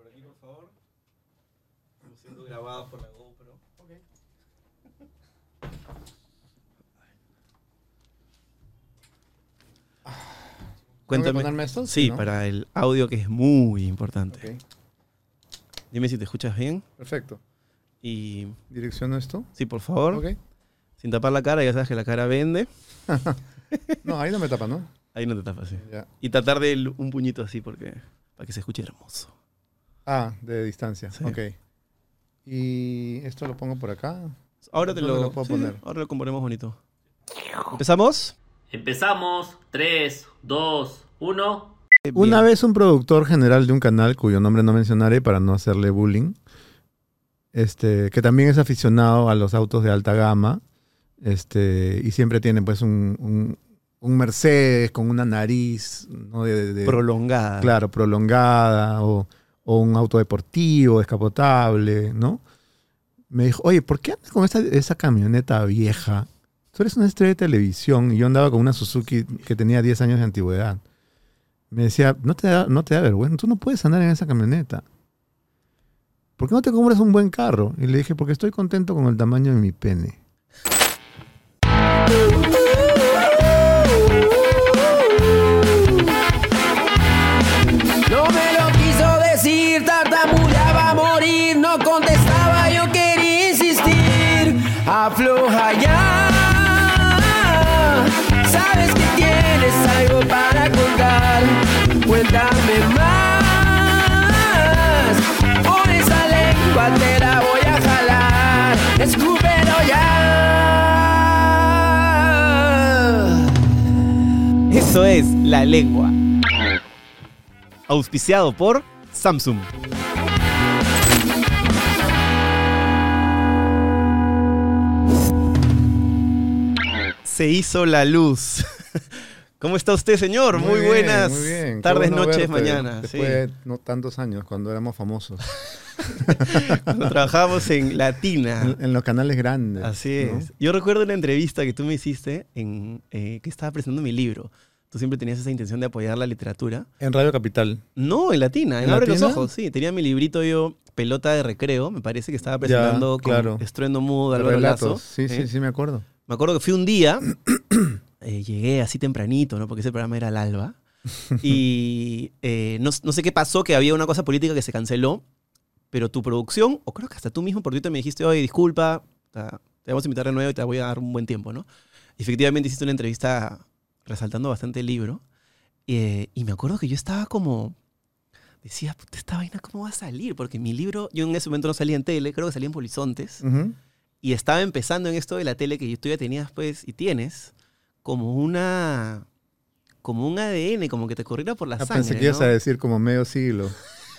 Por aquí, por favor. Estamos siendo grabados por la GoPro. Cuéntame. ponerme esto? Sí, ¿No? para el audio que es muy importante. Ok, Dime si te escuchas bien. perfecto. Y ¿Direcciono esto? sí, por favor, Ok. sin tapar la cara, ya sabes que la cara vende. No, ahí no me tapa, ¿no? Ahí no te tapas, sí. Ya. Y tratar de un puñito así porque para que se escuche hermoso. Ah, de distancia. Sí. Ok. Y esto lo pongo por acá. Ahora te ¿Dónde lo, lo puedo sí, poner? Ahora lo componemos bonito. ¿Empezamos? Empezamos. 3, 2, 1. Una vez un productor general de un canal, cuyo nombre no mencionaré para no hacerle bullying, este, que también es aficionado a los autos de alta gama, este, y siempre tiene pues un, un- un Mercedes con una nariz ¿no? de, de- de- prolongada. claro, prolongada, o, o un auto deportivo, descapotable, ¿no? Me dijo, oye, ¿por qué andas con esa, esa camioneta vieja? Tú eres una estrella de televisión y yo andaba con una Suzuki que tenía 10 años de antigüedad. Me decía, no te da, no te da vergüenza, tú no puedes andar en esa camioneta. ¿Por qué no te compras un buen carro? Y le dije, porque estoy contento con el tamaño de mi pene. Afloja ya, sabes que tienes algo para contar, cuéntame más. Por esa lengua te la voy a jalar, escúpelo ya. Eso es La Lengua. Auspiciado por Samsung. Se hizo la luz. ¿Cómo está usted, señor? Muy, bien, buenas muy bien. Tardes, bueno noches, verte mañanas. Después de no tantos años, cuando éramos famosos. Cuando trabajábamos en Latina. En, en los canales grandes. Así ¿no? es. Yo recuerdo una entrevista que tú me hiciste en eh, que estaba presentando mi libro. Tú siempre tenías esa intención de apoyar la literatura. En Radio Capital. No, en Latina, en, ¿En Abre los? Ojos, sí. Tenía mi librito yo, Pelota de Recreo, me parece que estaba presentando con claro. Estruendo Mudo, Álvaro Relatos. Lazo. Sí, sí, sí, me acuerdo. Me acuerdo que fui un día, eh, llegué así tempranito, ¿no? Porque ese programa era al alba. Y eh, no, no sé qué pasó, que había una cosa política que se canceló, pero tu producción, o creo que hasta tú mismo por Twitter me dijiste, oye, disculpa, te vamos a invitar de nuevo y te voy a dar un buen tiempo, ¿no? Efectivamente hiciste una entrevista resaltando bastante el libro. eh, y me acuerdo que yo estaba como... Decía, puta, esta vaina, ¿cómo va a salir? Porque mi libro, yo en ese momento no salía en tele, creo que salía en Polizontes Ujú. Y estaba empezando en esto de la tele que tú ya tenías pues y tienes como una como un ADN como que te corriera por la Ah, sangre pensé que ibas ¿no? a decir como medio siglo.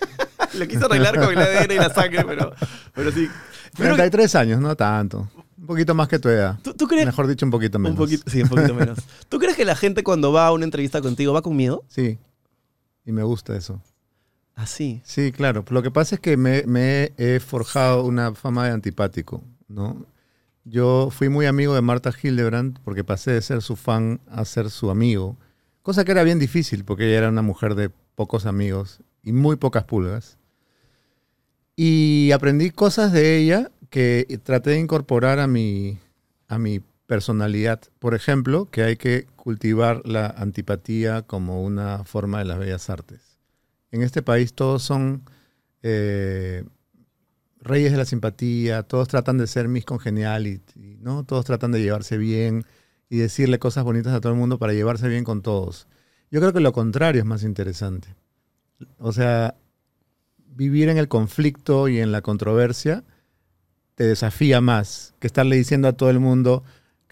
lo quise arreglar con el ADN y la sangre pero pero sí Pero- 33 años, no tanto. Un poquito más que tu edad. ¿tú, tú crees Mejor dicho, un poquito menos. un poquito sí un poquito menos tú crees que la gente cuando va a una entrevista contigo va con miedo Sí. Y me gusta eso. así Sí, claro. Lo que pasa es que me, me he forjado una fama de antipático, ¿no? Yo fui muy amigo de Marta Hildebrand porque pasé de ser su fan a ser su amigo. Cosa que era bien difícil porque ella era una mujer de pocos amigos y muy pocas pulgas. Y aprendí cosas de ella que traté de incorporar a mi, a mi personalidad. Por ejemplo, que hay que cultivar la antipatía como una forma de las bellas artes. En este país todos son eh, reyes de la simpatía, todos tratan de ser mis congeniality, ¿no? Todos tratan de llevarse bien y decirle cosas bonitas a todo el mundo para llevarse bien con todos. Yo creo que lo contrario es más interesante. O sea, vivir en el conflicto y en la controversia te desafía más que estarle diciendo a todo el mundo,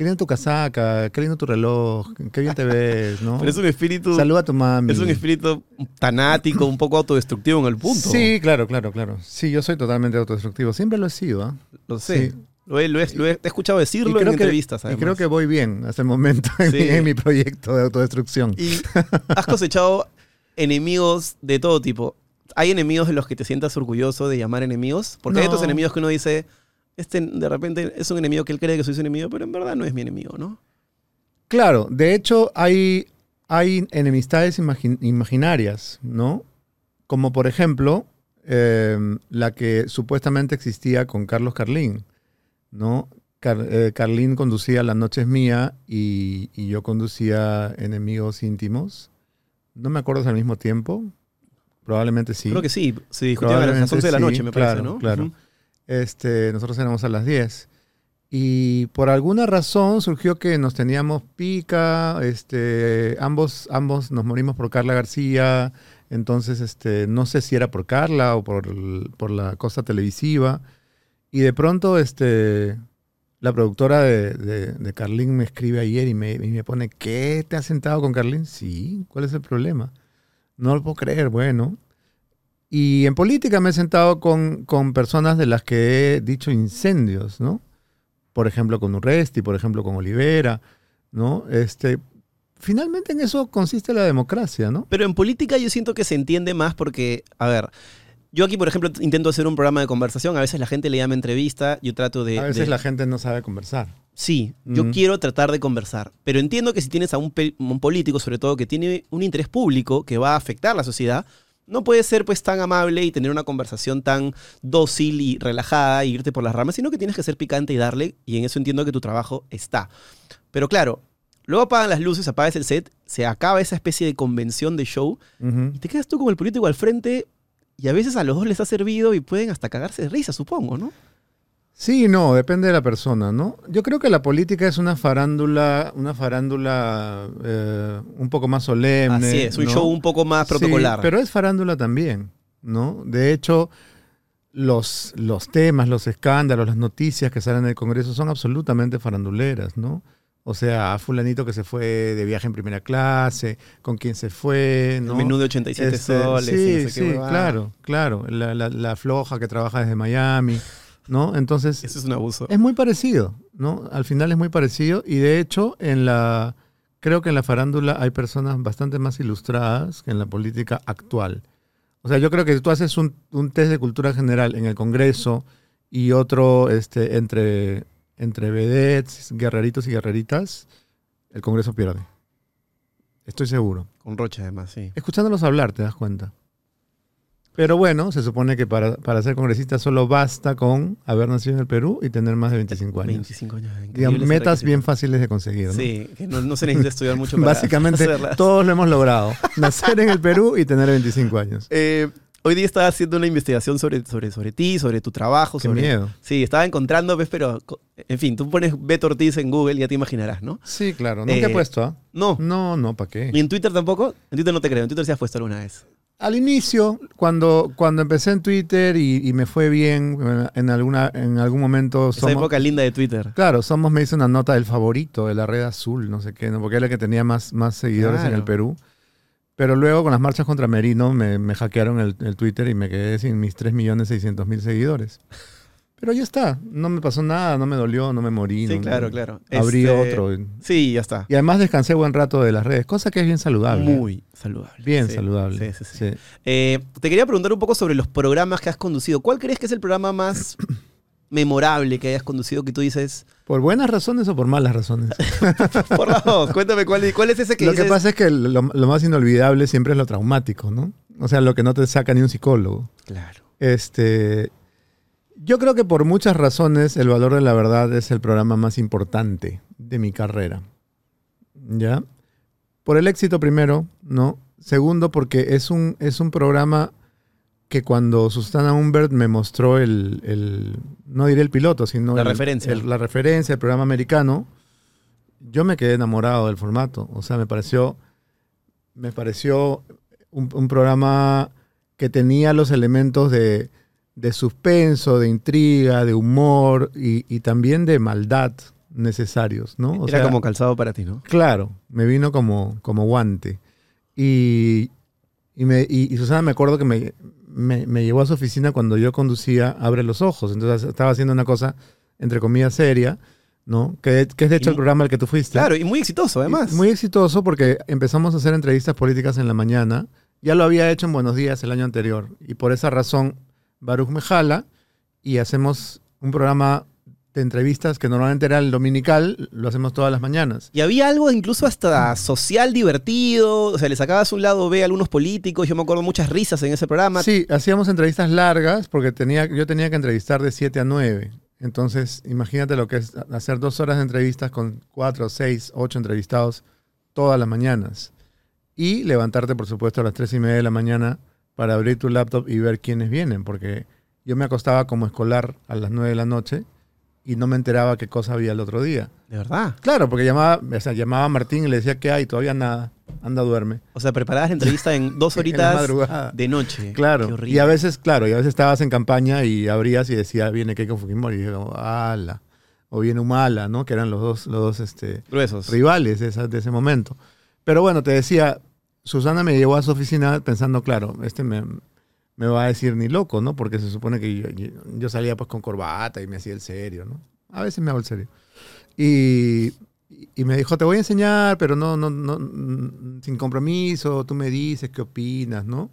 qué tu casaca, qué lindo tu reloj, qué bien te ves, ¿no? pero es un espíritu Saluda a tu mami. es un espíritu tanático un poco autodestructivo en el punto Sí, claro, claro, claro. Sí, yo soy totalmente autodestructivo. Siempre lo he sido. ¿ah? lo sé Sí. lo, he, lo he- lo he- te he escuchado decirlo en que, entrevistas y creo que voy bien hasta el momento en, Sí. mi, en mi proyecto de autodestrucción. Y has cosechado enemigos de todo tipo. ¿Hay enemigos de los que te sientas orgulloso de llamar enemigos? Porque hay otros enemigos que uno dice, este de repente es un enemigo que él cree que soy su enemigo, pero en verdad no es mi enemigo, ¿no? Claro, de hecho hay, hay enemistades imagi- imaginarias, ¿no? Como por ejemplo, eh, la que supuestamente existía con Carlos Carlín, ¿no? Car- eh, Carlín conducía La Noche es Mía y, y yo conducía Enemigos Íntimos. No me acuerdo si al mismo tiempo. Probablemente sí. Creo que sí, se discutían a las Probablemente 11 de la noche, me parece, ¿no? claro. Este, nosotros éramos a las 10. Y por alguna razón surgió que nos teníamos pica, este, ambos, ambos nos morimos por Carla García, entonces este, no sé si era por Carla o por, por la cosa televisiva. Y de pronto este, la productora de, de, de Carlín me escribe ayer y me, y me pone, ¿qué? ¿Te has sentado con Carlín? Sí, ¿cuál es el problema? No lo puedo creer, bueno. Y en política me he sentado con, con personas de las que he dicho incendios, ¿no? Por ejemplo, con Urresti, por ejemplo, con Olivera, ¿no? Este, finalmente en eso consiste la democracia, ¿no? Pero en política yo siento que se entiende más porque, a ver, yo aquí, por ejemplo, intento hacer un programa de conversación, a veces la gente le llama entrevista, yo trato de... A veces de- la gente no sabe conversar. Sí, yo Mm. quiero tratar de conversar, pero entiendo que si tienes a un, un político, sobre todo, que tiene un interés público que va a afectar la sociedad, no puede ser pues tan amable y tener una conversación tan dócil y relajada e irte por las ramas, sino que tienes que ser picante y darle, y en eso entiendo que tu trabajo está. Pero claro, luego apagan las luces, apagas el set, se acaba esa especie de convención de show, y te quedas tú como el político al frente, y a veces a los dos les ha servido y pueden hasta cagarse de risa, supongo, ¿no? Sí, no, depende de la persona, ¿no? Yo creo que la política es una farándula, una farándula eh, un poco más solemne. Así es, un ¿no? show un poco más Sí, protocolar. pero es farándula también, ¿no? De hecho, los, los temas, los escándalos, las noticias que salen del Congreso son absolutamente faranduleras, ¿no? O sea, a fulanito que se fue de viaje en primera clase, con quién se fue, ¿no? El menú de 87 Este, soles. y Sí, no sé sí, claro, claro. La, la- la floja que trabaja desde Miami, ¿no? Entonces, Eso es un abuso. es muy parecido, ¿no? Al final es muy parecido y de hecho en la creo que en la farándula hay personas bastante más ilustradas que en la política actual. O sea, yo creo que si tú haces un, un test de cultura general en el Congreso y otro este, entre, entre vedettes, guerreritos y guerreritas, el Congreso pierde. Estoy seguro. Con Rocha, además, sí. Escuchándolos hablar, te das cuenta. Pero bueno, se supone que para, para ser congresista solo basta con haber nacido en el Perú y tener más de 25 años. 25 años. Digamos, metas bien fáciles de conseguir. ¿no? Sí, que no, no se necesita estudiar mucho para Básicamente hacerlas. todos lo hemos logrado. Nacer en el Perú y tener 25 años. Eh, hoy día estaba haciendo una investigación sobre, sobre, sobre ti, sobre tu trabajo. Qué sobre... miedo. Sí, estaba encontrando, ¿ves? Pero, en fin, tú pones Beto Ortiz en Google y ya te imaginarás, ¿no? Sí, claro. Nunca Eh, he puesto, ¿ah? No. No, no, ¿para qué? ¿Y en Twitter tampoco? En Twitter no te creo. En Twitter sí has puesto alguna vez. Al inicio, cuando, cuando empecé en Twitter y, y me fue bien, eh, en, alguna, en algún momento Esa somos... época linda de Twitter. Claro, Somos me hizo una nota del favorito de la red azul, no sé qué, ¿no? porque era el que tenía más, más seguidores en el Perú. Pero luego con las marchas contra Merino me, me hackearon el, el Twitter y me quedé sin mis 3.600.000 seguidores. Pero ya está, no me pasó nada, no me dolió, no me morí. Sí, no- claro, claro. Abrí Este, otro. Sí, ya está. Y además descansé buen rato de las redes, cosa que es bien saludable. Muy saludable. Bien Sí, saludable. Sí, sí, sí. sí. Eh, te quería preguntar un poco sobre los programas que has conducido. ¿Cuál crees que es el programa más memorable que hayas conducido que tú dices, ¿Por buenas razones o por malas razones? por las dos, cuéntame cuál, cuál es ese que lo que pasa es que lo, lo más inolvidable siempre es lo traumático, ¿no? O sea, lo que no te saca ni un psicólogo. Claro. Este, yo creo que por muchas razones El Valor de la Verdad es el programa más importante de mi carrera. ¿Ya? Por el éxito primero, ¿no? Segundo, porque es un, es un programa que cuando Susana Humbert me mostró el, el- no diré el piloto, sino La el- referencia. el- la referencia, el programa americano, yo me quedé enamorado del formato. O sea, me pareció, me pareció un, un programa que tenía los elementos de, de suspenso, de intriga, de humor y, y también de maldad necesarios, ¿no? O Era sea, como calzado para ti, ¿no? Claro, me vino como, como guante. Y, y, me, y, y Susana me acuerdo que me, me, me llevó a su oficina cuando yo conducía Abre los Ojos. Entonces estaba haciendo una cosa, entre comillas, seria, ¿no? Que, que es de hecho el programa al que tú fuiste. Claro, y muy exitoso además. Muy exitoso porque empezamos a hacer entrevistas políticas en la mañana. Ya lo había hecho en Buenos Días el año anterior. Y por esa razón, Baruch me jala y hacemos un programa de entrevistas que normalmente era el dominical, lo hacemos todas las mañanas. Y había algo incluso hasta social divertido, o sea, le sacabas un lado B a algunos políticos, yo me acuerdo muchas risas en ese programa. Sí, hacíamos entrevistas largas porque tenía, yo tenía que entrevistar de 7 a 9. Entonces, imagínate lo que es hacer dos horas de entrevistas con cuatro, seis, ocho entrevistados todas las mañanas. Y levantarte, por supuesto, a las tres y media de la mañana para abrir tu laptop y ver quiénes vienen, porque yo me acostaba como escolar a las 9 de la noche y no me enteraba qué cosa había el otro día. De verdad. Claro, porque llamaba, o sea, llamaba a Martín y le decía que hay, todavía nada, anda, duerme. O sea, preparabas la entrevista en dos horitas de noche. Claro, y a veces, claro, y a veces estabas en campaña y abrías y decía, viene Keiko Fujimori, y yo, ala, o viene Humala, ¿no? Que eran los dos, los dos este, Gruesos. rivales de, esa- de ese momento. Pero bueno, te decía, Susana me llevó a su oficina pensando, claro, este me, va a decir ni loco, ¿no? Porque se supone que yo, salía pues con corbata y me hacía el serio, ¿no? A veces me hago el serio. Y, me dijo, te voy a enseñar, pero no, no, no, mm, sin compromiso, tú me dices qué opinas, ¿no?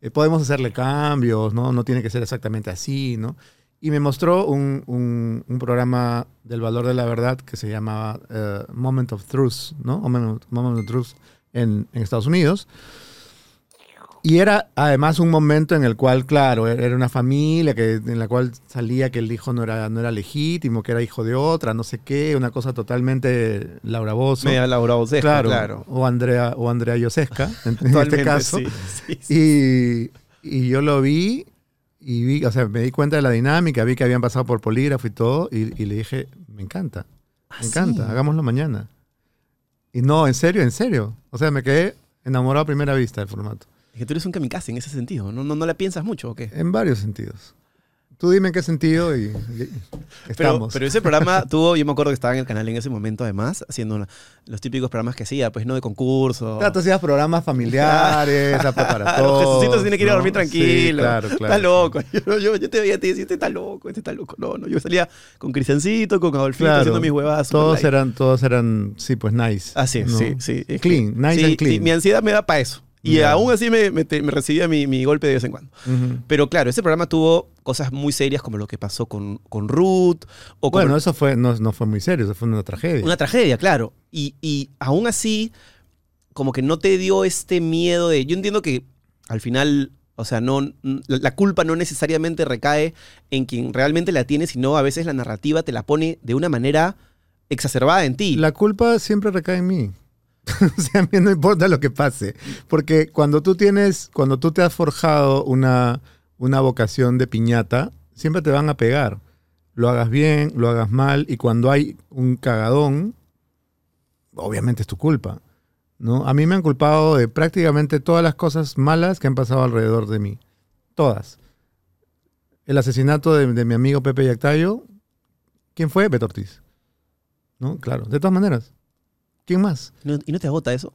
Eh, podemos hacerle cambios, ¿no? No tiene que ser exactamente así, ¿no? Y me mostró un, programa del valor de la verdad que se llamaba eh, Moment of Truth, ¿no? Moment, Moment of Truth en, en Estados Unidos. Y era además un momento en el cual, claro, e-, era una familia que, en la cual salía que el hijo no era, no era legítimo, que era hijo de otra, no sé qué, una cosa totalmente Laura Bozzo. Media Laura Bosesca, claro, claro. O Andrea, o Andrea Yosesca, en, en este caso. sí, sí, sí. Y, y yo lo vi y vi, o sea, me di cuenta de la dinámica, vi que habían pasado por polígrafo y todo, y, y le dije, me encanta, me encanta, sí? hagámoslo mañana. Y no, en serio, en serio. O sea, me quedé enamorado a primera vista del formato. Es que tú eres un kamikaze en ese sentido. ¿No, no, no la piensas mucho o qué? En varios sentidos. Tú dime en qué sentido y, y Pero, estamos. pero ese programa tuvo, yo me acuerdo que estaba en el canal en ese momento además, haciendo los típicos programas que hacía, pues no de concurso. Claro, tú hacías programas familiares, Claro, todos. Jesucito tiene que ir a ¿no? dormir Sí, tranquilo. claro, claro. Está loco. Yo, yo, yo te veía y te decía, este está loco, este está loco. No, no. Yo salía con Cristiancito, con Adolfito, Claro, haciendo mis huevadas. Todos eran, todos eran, sí, pues nice. Así es, ¿no? sí, sí. Es Clean, que- nice sí, and clean. sí, mi ansiedad me da para eso. Y aún así me, me, te- me recibía mi, mi golpe de vez en cuando. Pero claro, ese programa tuvo cosas muy serias como lo que pasó con, con Ruth. O como Bueno, eso fue, no, no fue muy serio, eso fue una tragedia. Una tragedia, claro. Y, y aún así, como que no te dio este miedo de. Yo entiendo que al final, o sea, no, la culpa no necesariamente recae en quien realmente la tiene, sino a veces la narrativa te la pone de una manera exacerbada en ti. La culpa siempre recae en mí. o sea, a mí no importa lo que pase. Porque cuando tú tienes, cuando tú te has forjado una, una vocación de piñata, siempre te van a pegar. Lo hagas bien, lo hagas mal, y cuando hay un cagadón, obviamente es tu culpa. ¿no? A mí me han culpado de prácticamente todas las cosas malas que han pasado alrededor de mí. Todas. El asesinato de, mi amigo Pepe Yactayo, ¿quién fue? Beto Ortiz. ¿No? Claro, de todas maneras. ¿Quién más? ¿No- ¿Y no te agota eso?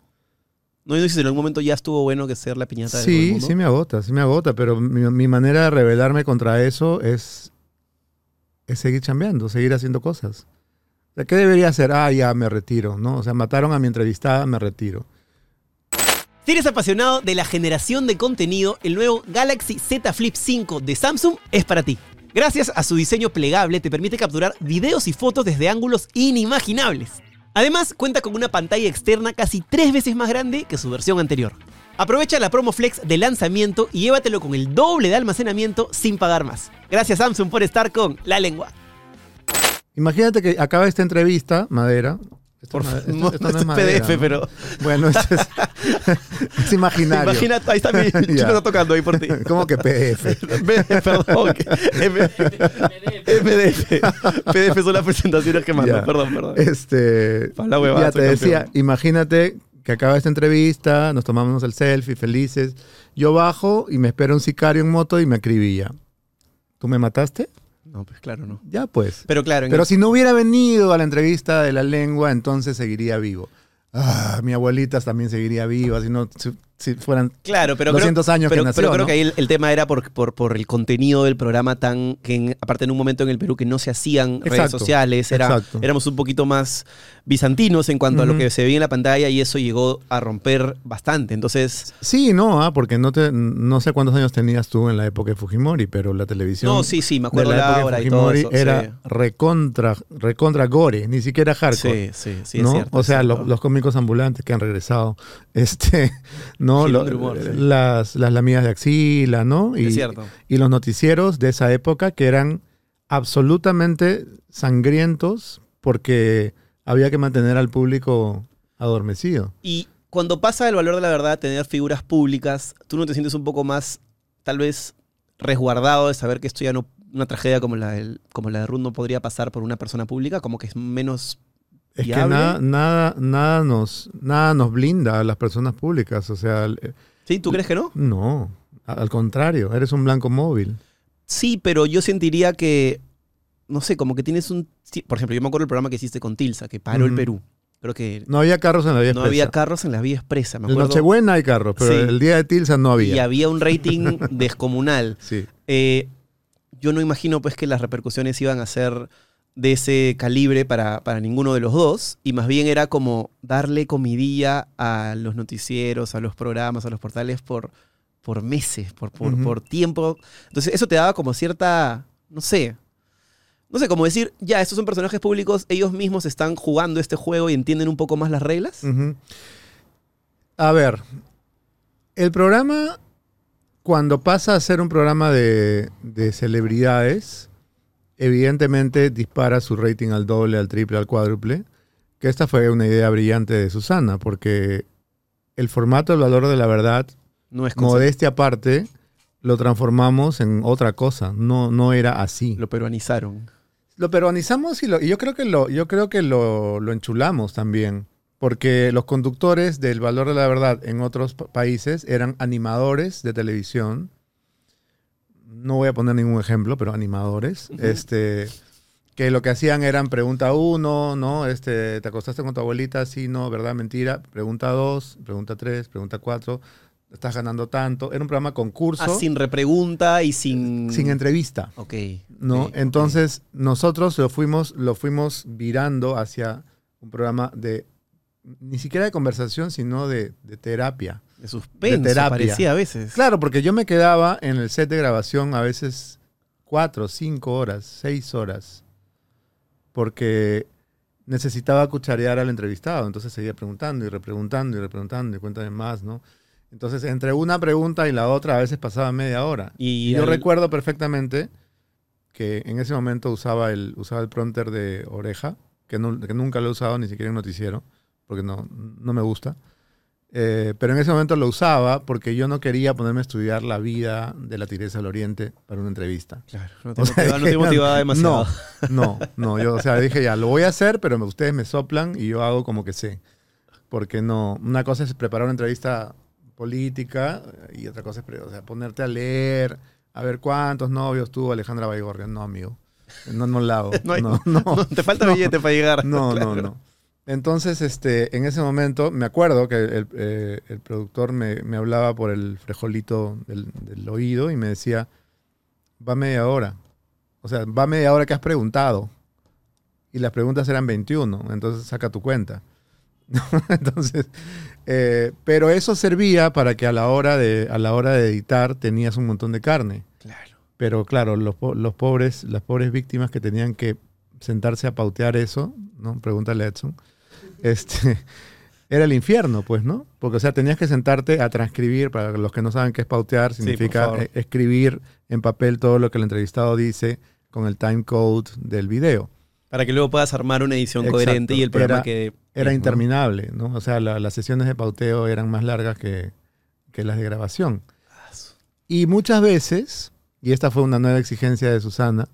¿No dices en algún momento ya estuvo bueno que ser la piñata de todo el Sí, mundo? sí me agota, sí me agota, pero mi, mi manera de rebelarme contra eso es, es seguir chambeando, seguir haciendo cosas. O sea, ¿qué debería hacer? Ah, ya me retiro, ¿no? O sea, mataron a mi entrevistada, me retiro. Si eres apasionado de la generación de contenido, el nuevo Galaxy Z Flip 5 de Samsung es para ti. Gracias a su diseño plegable te permite capturar videos y fotos desde ángulos inimaginables. Además, cuenta con una pantalla externa casi tres veces más grande que su versión anterior. Aprovecha la promo Flex de lanzamiento y llévatelo con el doble de almacenamiento sin pagar más. Gracias Samsung por estar con La Lengua. Imagínate que acaba esta entrevista, Madera. Esto, Por no- favor, esto- no, no es es madera, PDF, ¿no? pero- Bueno, esto es, es imaginario. Imagina, ahí está mi chino está tocando ahí por ti. ¿Cómo que PDF? Perdón, PDF. PDF son las presentaciones que mando. Perdón, perdón. Este, la huevada, ya te decía, campeón. imagínate que acaba esta entrevista, nos tomamos el selfie, felices. Yo bajo y me espera un sicario en moto y me acribilla. ¿Tú me mataste? No, pues claro, no. Ya pues. Pero claro, en Pero el- si no hubiera venido a la entrevista de la lengua, entonces seguiría vivo. Ah, mi abuelita también seguiría viva, si no, si, si fueran claro, pero 200 creo, años pero, que nació, pero creo ¿no? que ahí el, el tema era por, por, por el contenido del programa tan que en- aparte en un momento en el Perú que no se hacían redes sociales, era, exacto. éramos un poquito más bizantinos en cuanto a lo que se veía en la pantalla y eso llegó a romper bastante. Entonces, Sí, no, ah, porque no te, no sé cuántos años tenías tú en la época de Fujimori, pero la televisión. no, sí, sí, me de acuerdo la la época de hora y todo Fujimori eso. era sí. recontra, recontra gore, ni siquiera hardcore. Sí, sí, sí, es ¿no? cierto. o es sea, cierto. los cómicos ambulantes que han regresado, este, ¿no? Girón Lo- de humor, sí. las, las lamidas de axila, ¿no? Y, es cierto. y los noticieros de esa época que eran absolutamente sangrientos porque había que mantener al público adormecido. Y cuando pasa el valor de la verdad, tener figuras públicas, tú no te sientes un poco más, tal vez, resguardado de saber que esto ya no, una tragedia como la, del- como la de Ruth no podría pasar por una persona pública, como que es menos... Es que ¿Viable? nada, nada, nada, nos, nada nos blinda a las personas públicas. O sea, el- ¿Sí? ¿Tú crees que no? no, al contrario, eres un blanco móvil. Sí, pero yo sentiría que, no sé, como que tienes un... Por ejemplo, yo me acuerdo del programa que hiciste con Tilsa, que paró el. Perú. Creo que No había carros en la vía no expresa. había carros en la vía expresa, me acuerdo. Nochebuena hay carros, pero Sí. el día de Tilsa no y había. había un rating descomunal. Sí. Eh, yo no imagino pues que las repercusiones iban a ser de ese calibre para, para ninguno de los dos, y más bien era como darle comidilla a los noticieros, a los programas, a los portales por, por meses, por, por, por tiempo. Entonces eso te daba como cierta, no sé, no sé, como decir, ya, estos son personajes públicos, ellos mismos están jugando este juego y entienden un poco más las reglas. A ver, el programa, cuando pasa a ser un programa de, de celebridades, evidentemente dispara su rating al doble, al triple, al cuádruple, que esta fue una idea brillante de Susana, porque el formato El Valor de la Verdad, No es modestia aparte, lo transformamos en otra cosa, no, no era así. lo peruanizaron. Lo peruanizamos y, lo, y yo creo que, lo, yo creo que lo, lo enchulamos también. Porque los conductores del Valor de la Verdad en otros pa- países eran animadores de televisión. No voy a poner ningún ejemplo, pero animadores. Este, que lo que hacían eran pregunta uno, ¿no? Este, ¿Te acostaste con tu abuelita? Sí, no, ¿verdad? Mentira. Pregunta dos, pregunta tres, pregunta cuatro. Estás ganando tanto. Era un programa concurso Ah, sin repregunta y sin... sin entrevista. Ok. ¿no? Entonces, nosotros lo fuimos, lo fuimos virando hacia un programa de, ni siquiera de conversación, sino de, de terapia. De suspenso, de terapia. parecía a veces. Claro, porque yo me quedaba en el set de grabación a veces cuatro, cinco horas, seis horas, porque necesitaba cucharear al entrevistado. Entonces seguía preguntando y repreguntando y repreguntando y cuéntame más, ¿no? Entonces, entre una pregunta y la otra, a veces pasaba media hora. Y Y yo al- recuerdo perfectamente que en ese momento usaba el, usaba el prompter de oreja, que, no- que nunca lo he usado ni siquiera en noticiero, porque no, no me gusta. Eh, pero en ese momento lo usaba porque yo no quería ponerme a estudiar la vida de la Tigresa del Oriente para una entrevista. Claro, no te, O sea, motivaba, no te motivaba demasiado. No, no, no. Yo, o sea, dije ya, lo voy a hacer, pero ustedes me soplan y yo hago como que sé. Porque no, una cosa es preparar una entrevista política y otra cosa es o sea, ponerte a leer, a ver cuántos novios tuvo Alejandra Baigorria. No, amigo. No, no la hago. No hay- no, no. te falta billete para llegar. No, Claro. no, no. Entonces, este, en ese momento, me acuerdo que el, eh, el productor me, me hablaba por el frejolito del, del oído y me decía, va media hora. O sea, va media hora que has preguntado. Y las preguntas eran 21, entonces saca tu cuenta. entonces, eh, pero eso servía para que a la, hora de, a la hora de editar tenías un montón de carne. Claro. Pero claro, los, los pobres, las pobres víctimas que tenían que sentarse a pautear eso, ¿no? Pregúntale a Edson. Este, era el infierno, pues, ¿no? Porque, o sea, tenías que sentarte a transcribir, para los que no saben qué es pautear, significa eh, escribir en papel todo lo que el entrevistado dice con el time code del video. Para que luego puedas armar una edición Exacto. coherente y el programa Era- quede... Era interminable, ¿no? O sea, la- las sesiones de pauteo eran más largas que, que las de grabación. Y muchas veces, y esta fue una nueva exigencia de Susana,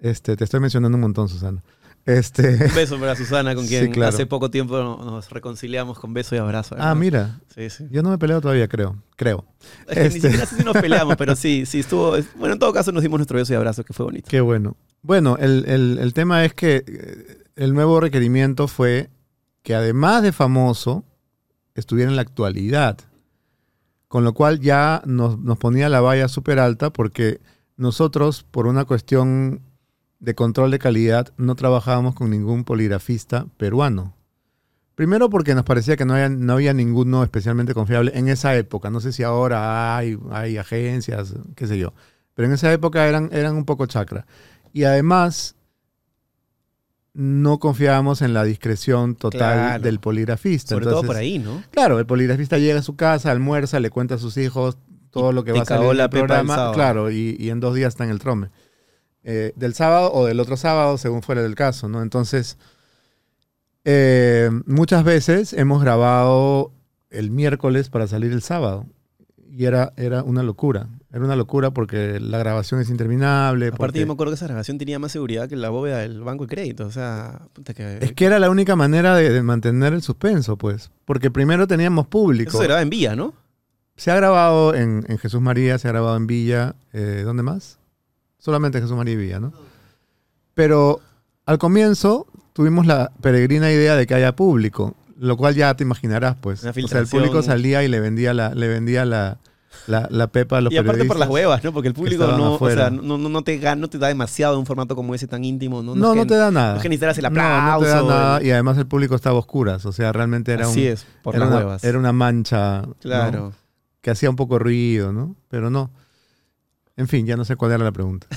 este, te estoy mencionando un montón, Susana. Este, Un beso para Susana, con Sí, quien claro. hace poco tiempo no- nos reconciliamos con beso y abrazo. ah, mira, Sí, sí. yo no me he peleado todavía, creo. Creo. Es que ni Este- siquiera sé si nos peleamos, pero sí, sí estuvo... Bueno, en todo caso nos dimos nuestro beso y abrazo, que fue bonito. Qué bueno. Bueno, el, el- tema es que eh, el nuevo requerimiento fue que además de famoso, estuviera en la actualidad. Con lo cual ya nos, nos ponía la valla súper alta porque nosotros, por una cuestión de control de calidad no trabajábamos con ningún poligrafista peruano. Primero porque nos parecía que no había, no había ninguno especialmente confiable en esa época. No sé si ahora hay, hay agencias, qué sé yo. Pero en esa época eran, eran un poco chacra. Y además, no confiábamos en la discreción total Claro. del poligrafista. Sobre todo por ahí, ¿no? Claro, el poligrafista llega a su casa, almuerza, le cuenta a sus hijos todo Y lo que va a salir la el programa. Claro, y, y en dos días está en el trome. Eh, del sábado o del otro sábado, según fuera del caso, ¿no? Entonces, eh, muchas veces hemos grabado el miércoles para salir el sábado. Y era, era una locura. Era una locura porque la grabación es interminable. Aparte, porque- yo me acuerdo que esa grabación tenía más seguridad que la bóveda del banco de crédito. O sea, puta que. Es que era la única manera de, de mantener el suspenso, pues. Porque primero teníamos público. Eso se grababa en Villa, ¿no? Se ha grabado en, en Jesús María, se ha grabado en Villa. eh, ¿Dónde más? Solamente Jesús María y Villa, ¿no? Pero al comienzo tuvimos la peregrina idea de que haya público, lo cual ya te imaginarás, pues. Una O sea, el público salía y le vendía la, le vendía la, la, la pepa a los Y aparte por las huevas, ¿no? Porque el público no, o afuera. sea, no, no, te, no te da demasiado en un formato como ese tan íntimo. No, No, no que- te da nada. No es que necesitaras el No, aplauso. No, te da nada. Y además el público estaba a oscuras. O sea, realmente era, Así un, es, por era, las una, huevas. era una mancha. Claro. que hacía un poco ruido, ¿no? Pero no. En fin, ya no sé cuál era la pregunta.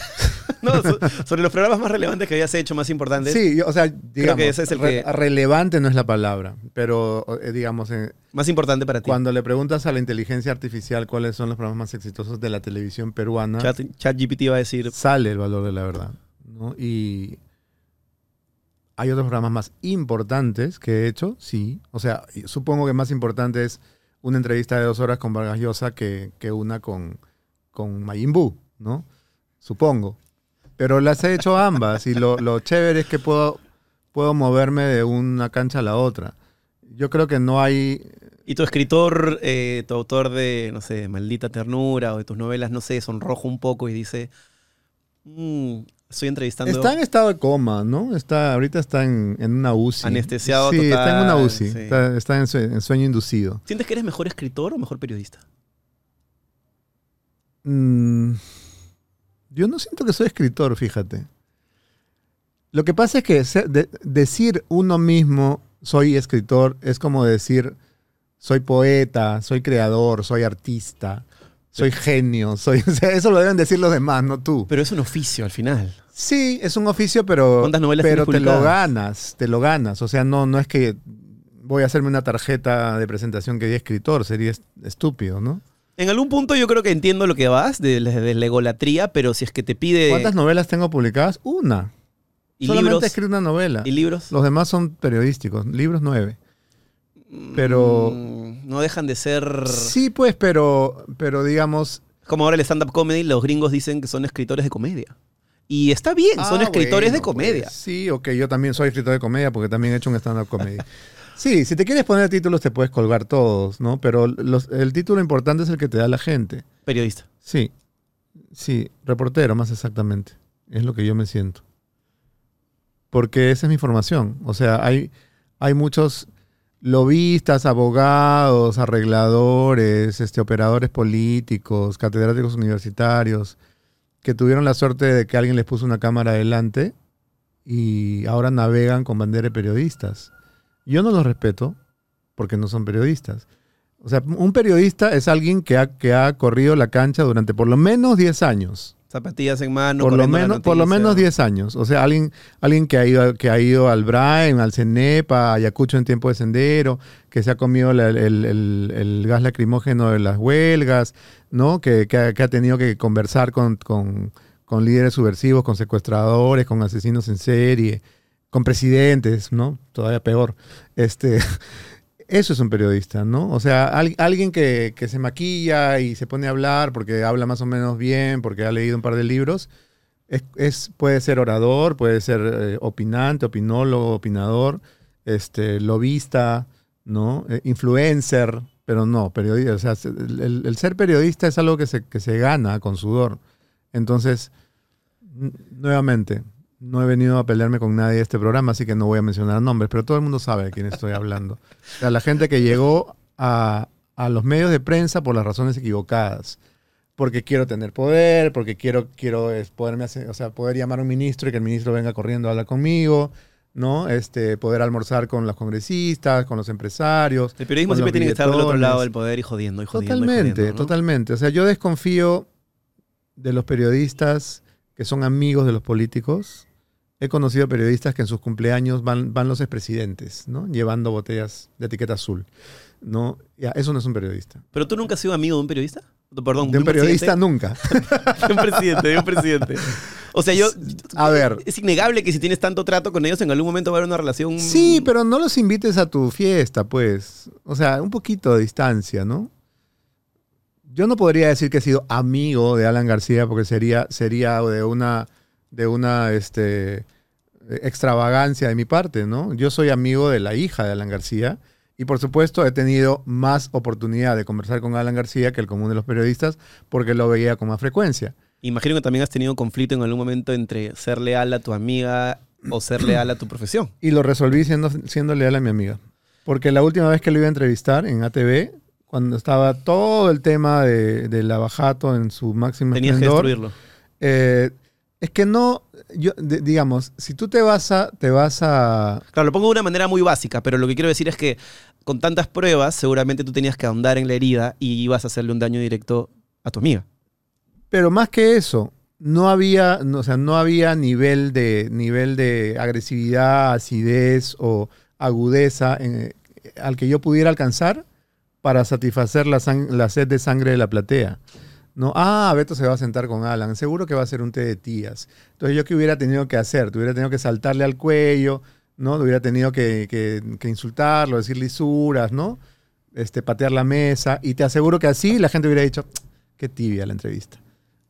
No, so- sobre los programas más relevantes que habías hecho, más importantes. Sí, yo- o sea, digamos, que ese es el re- que- relevante no es la palabra, pero eh, digamos, eh, Más importante para ti. cuando le preguntas a la inteligencia artificial cuáles son los programas más exitosos de la televisión peruana, Chat, ChatGPT va a decir. sale el valor de la verdad. ¿no? Y hay otros programas más importantes que he hecho, sí. O sea, supongo que más importante es una entrevista de dos horas con Vargas Llosa que, que una con, con Majin Buu, ¿no? Supongo. Pero las he hecho ambas y lo, lo chévere es que puedo, puedo moverme de una cancha a la otra. Yo creo que no hay... Y tu escritor, eh, tu autor de, no sé, Maldita Ternura o de tus novelas, no sé, sonroja un poco y dice. "Mm, estoy entrevistando. Está en estado de coma, ¿no? Está, ahorita está en, en una UCI. Anestesiado Sí, está en una UCI. sí. Está, está en, sue- en sueño inducido. ¿Sientes que eres mejor escritor o mejor periodista? Mm, yo no siento que soy escritor, fíjate. Lo que pasa es que de- decir uno mismo soy escritor es como decir soy poeta, soy creador, soy artista, soy genio, soy, o sea, eso lo deben decir los demás, no tú. Pero es un oficio al final. Sí, es un oficio, pero, ¿Cuántas novelas pero te lo ganas, te lo ganas. O sea, no, no es que voy a hacerme una tarjeta de presentación que diga escritor, sería est- estúpido, ¿no? En algún punto yo creo que entiendo lo que vas de, de la egolatría, pero si es que te pide. ¿Cuántas novelas tengo publicadas? Una. ¿Y Solamente libros? escrito una novela. ¿Y libros? Los demás son periodísticos. Libros nueve. pero- Mm, no dejan de ser. Sí, pues, pero, pero digamos... Como ahora el stand-up comedy, los gringos dicen que son escritores de comedia. Y está bien, son Ah, escritores de bueno, comedia. pues, sí, ok, yo también soy escritor de comedia porque también he hecho un stand-up comedy. Sí, si te quieres poner títulos te puedes colgar todos, ¿no? Pero los- el título importante es el que te da la gente. Periodista. Sí, sí, reportero más exactamente. Es lo que yo me siento. Porque esa es mi formación. O sea, hay, hay muchos lobistas, abogados, arregladores, este, operadores políticos, catedráticos universitarios, que tuvieron la suerte de que alguien les puso una cámara adelante y ahora navegan con bandera de periodistas. Yo no los respeto porque no son periodistas. O sea, un periodista es alguien que ha, que ha corrido la cancha durante por lo menos 10 años. Zapatillas en mano. por, lo menos, por lo menos 10 años. O sea, alguien, alguien que, ha ido, que ha ido al Brain, al Cenepa, a Ayacucho en tiempo de sendero, que se ha comido la- el, el- el gas lacrimógeno de las huelgas, ¿no? Que, que ha, que ha tenido que conversar con, con- con líderes subversivos, con secuestradores, con asesinos en serie, con presidentes, ¿no? Todavía peor. Este, eso es un periodista, ¿no? O sea, al- alguien que, se maquilla y se pone a hablar porque habla más o menos bien, porque ha leído un par de libros, es, puede ser orador, puede ser eh, opinante, opinólogo, opinador, este, lobista, ¿no? Eh, influencer, pero no, periodista. O sea, se- el, el- ser periodista es algo que se, que se gana con sudor. Entonces, nuevamente, no he venido a pelearme con nadie de este programa, así que no voy a mencionar nombres, pero todo el mundo sabe de quién estoy hablando. O sea, la gente que llegó a, a los medios de prensa por las razones equivocadas. porque quiero tener poder, porque quiero, quiero poderme hacer, o sea, poder llamar a un ministro y que el ministro venga corriendo a hablar conmigo, ¿no? Este, poder almorzar con los congresistas, con los empresarios. El periodismo siempre tiene que estar del otro lado del poder y jodiendo y jodiendo. y Totalmente, jodiendo, ¿no? totalmente. O sea, yo desconfío de los periodistas que son amigos de los políticos. He conocido periodistas que en sus cumpleaños van, van los expresidentes, ¿no? Llevando botellas de etiqueta azul. ¿no? Ya, eso no es un periodista. ¿Pero tú nunca has sido amigo de un periodista? Perdón, De un periodista nunca. De un presidente, de un presidente. O sea, yo... A ver. Es innegable que si tienes tanto trato con ellos, en algún momento va a haber una relación... Sí, pero no los invites a tu fiesta, pues. O sea, un poquito de distancia, ¿no? Yo no podría decir que he sido amigo de Alan García porque sería, sería de una, de una este, extravagancia de mi parte, ¿no? Yo soy amigo de la hija de Alan García y por supuesto he tenido más oportunidad de conversar con Alan García que el común de los periodistas porque lo veía con más frecuencia. Imagino que también has tenido conflicto en algún momento entre ser leal a tu amiga o ser leal a tu profesión. Y lo resolví siendo, siendo leal a mi amiga. Porque la última vez que lo iba a entrevistar en ATV, cuando estaba todo el tema de, de la Bajato en su máximo Tenías que destruirlo. eh, es que no, yo, de- digamos, si tú te vas a, te vas a, Claro, lo pongo de una manera muy básica, pero lo que quiero decir es que con tantas pruebas, seguramente tú tenías que ahondar en la herida y ibas a hacerle un daño directo a tu amiga. pero más que eso, no había, no, o sea, no había nivel de, nivel de agresividad, acidez o agudeza en- al que yo pudiera alcanzar para satisfacer la sed de sangre de la platea. No, ah, Beto se va a sentar con Alan, seguro que va a ser un té de tías. Entonces, ¿yo qué hubiera tenido que hacer? Te hubiera tenido que saltarle al cuello, ¿no? Te hubiera tenido que, que- que insultarlo, decir lisuras, ¿no? Este, patear la mesa. Y te aseguro que así la gente hubiera dicho, qué tibia la entrevista,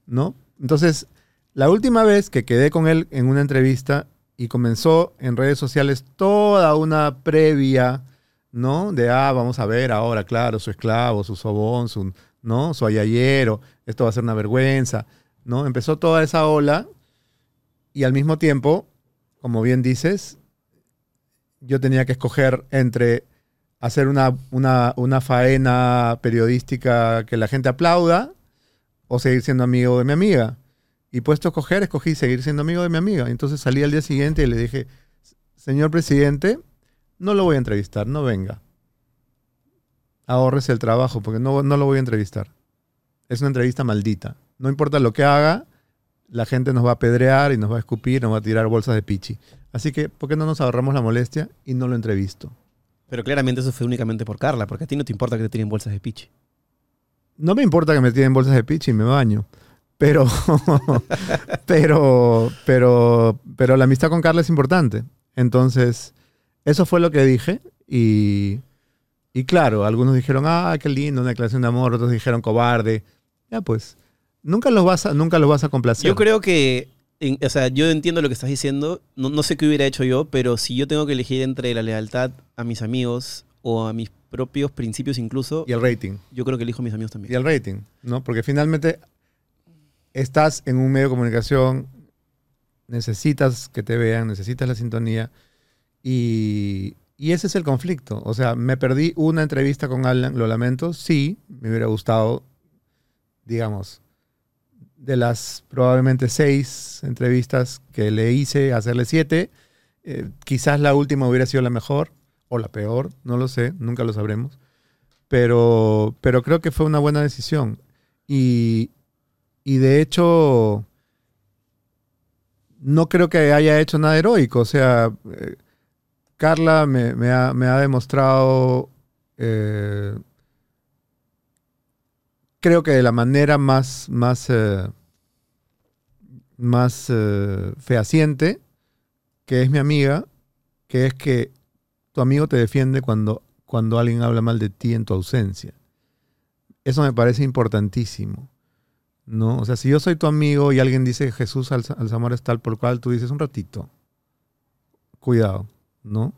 ¿no? Entonces, la última vez que quedé con él en una entrevista y comenzó en redes sociales toda una previa, ¿no? De, ah, vamos a ver ahora, claro, su esclavo, su sobón, su, ¿no? Su ayayero, esto va a ser una vergüenza, ¿no? Empezó toda esa ola y al mismo tiempo, como bien dices, yo tenía que escoger entre hacer una, una, una faena periodística que la gente aplauda o seguir siendo amigo de mi amiga. Y puesto a escoger, escogí seguir siendo amigo de mi amiga. Entonces salí al día siguiente y le dije, señor presidente, no lo voy a entrevistar, no venga. Ahorrese el trabajo porque no, no lo voy a entrevistar. Es una entrevista maldita. No importa lo que haga, la gente nos va a apedrear y nos va a escupir, nos va a tirar bolsas de pichi. Así que, ¿por qué no nos ahorramos la molestia y no lo entrevisto? Pero claramente eso fue únicamente por Carla, porque a ti no te importa que te tiren bolsas de pichi. No me importa que me tiren bolsas de pichi y me baño. Pero, pero, pero, pero la amistad con Carla es importante. Entonces, eso fue lo que dije. Y, y claro, algunos dijeron, ah, qué lindo, una declaración de amor. Otros dijeron, cobarde. Ya pues, nunca los vas a, nunca los vas a complacer. Yo creo que, en- o sea, yo entiendo lo que estás diciendo, no, no sé qué hubiera hecho yo, pero si yo tengo que elegir entre la lealtad a mis amigos o a mis propios principios incluso, Y el rating. yo creo que elijo a mis amigos Y también. el rating, ¿no? Porque finalmente estás en un medio de comunicación, necesitas que te vean, necesitas la sintonía y, y ese es el conflicto. O sea, me perdí una entrevista con Alan, lo lamento, sí, me hubiera gustado, digamos, de las probablemente seis entrevistas que le hice, hacerle siete, eh, quizás la última hubiera sido la mejor o la peor, no lo sé, nunca lo sabremos pero, pero creo que fue una buena decisión. Y, y de hecho, no creo que haya hecho nada heroico. O sea, eh, Carla me, ha, demostrado, eh, creo que de la manera más, más, eh, más eh, fehaciente, que es mi amiga, que es que tu amigo te defiende cuando, cuando alguien habla mal de ti en tu ausencia. Eso me parece importantísimo. ¿no? O sea, si yo soy tu amigo y alguien dice Jesús Alza- Alzamora es tal por cual, tú dices un ratito. Cuidado, ¿no?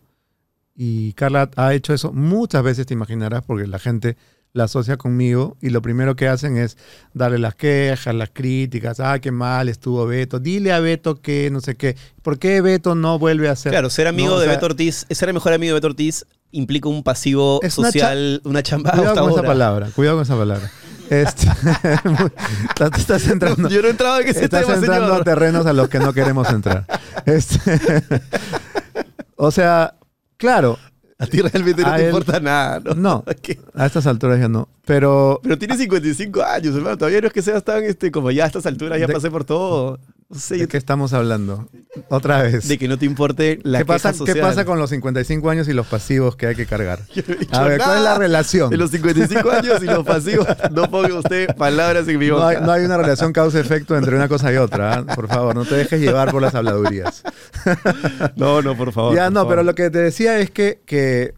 Y Carla ha hecho eso muchas veces, te imaginarás, porque la gente la asocia conmigo y lo primero que hacen es darle las quejas, las críticas, ah, qué mal estuvo Beto, dile a Beto que no sé qué, ¿por qué Beto no vuelve a ser? Claro, ser amigo No, o de sea, Beto Ortiz, ser el mejor amigo de Beto Ortiz implica un pasivo Es una social, una, chamba Cuidado con esa palabra, cuidado con esa palabra. Este, estás, entrando, Yo no entraba en ese estás tema, entrando a terrenos a los que no queremos entrar. Este, o sea, claro, A ti realmente no te él- importa nada, ¿no? no, ¿Qué? a estas alturas ya no. Pero Pero tiene 55 años, hermano. Todavía no es que seas tan, este, como ya a estas alturas ya De- pasé por todo. No sé, ¿de qué estamos hablando? Otra vez. de que no te importe la ¿Qué pasa, ¿Qué pasa con los 55 años y los pasivos que hay que cargar? No A ver, ¿cuál es la relación? De los 55 años y los pasivos. No ponga usted palabras en mi No boca. hay, no hay una relación causa-efecto entre una cosa y otra. ¿ah? Por favor, no te dejes llevar por las habladurías. no, no, por favor. ya, por no, favor. pero lo que te decía es que, que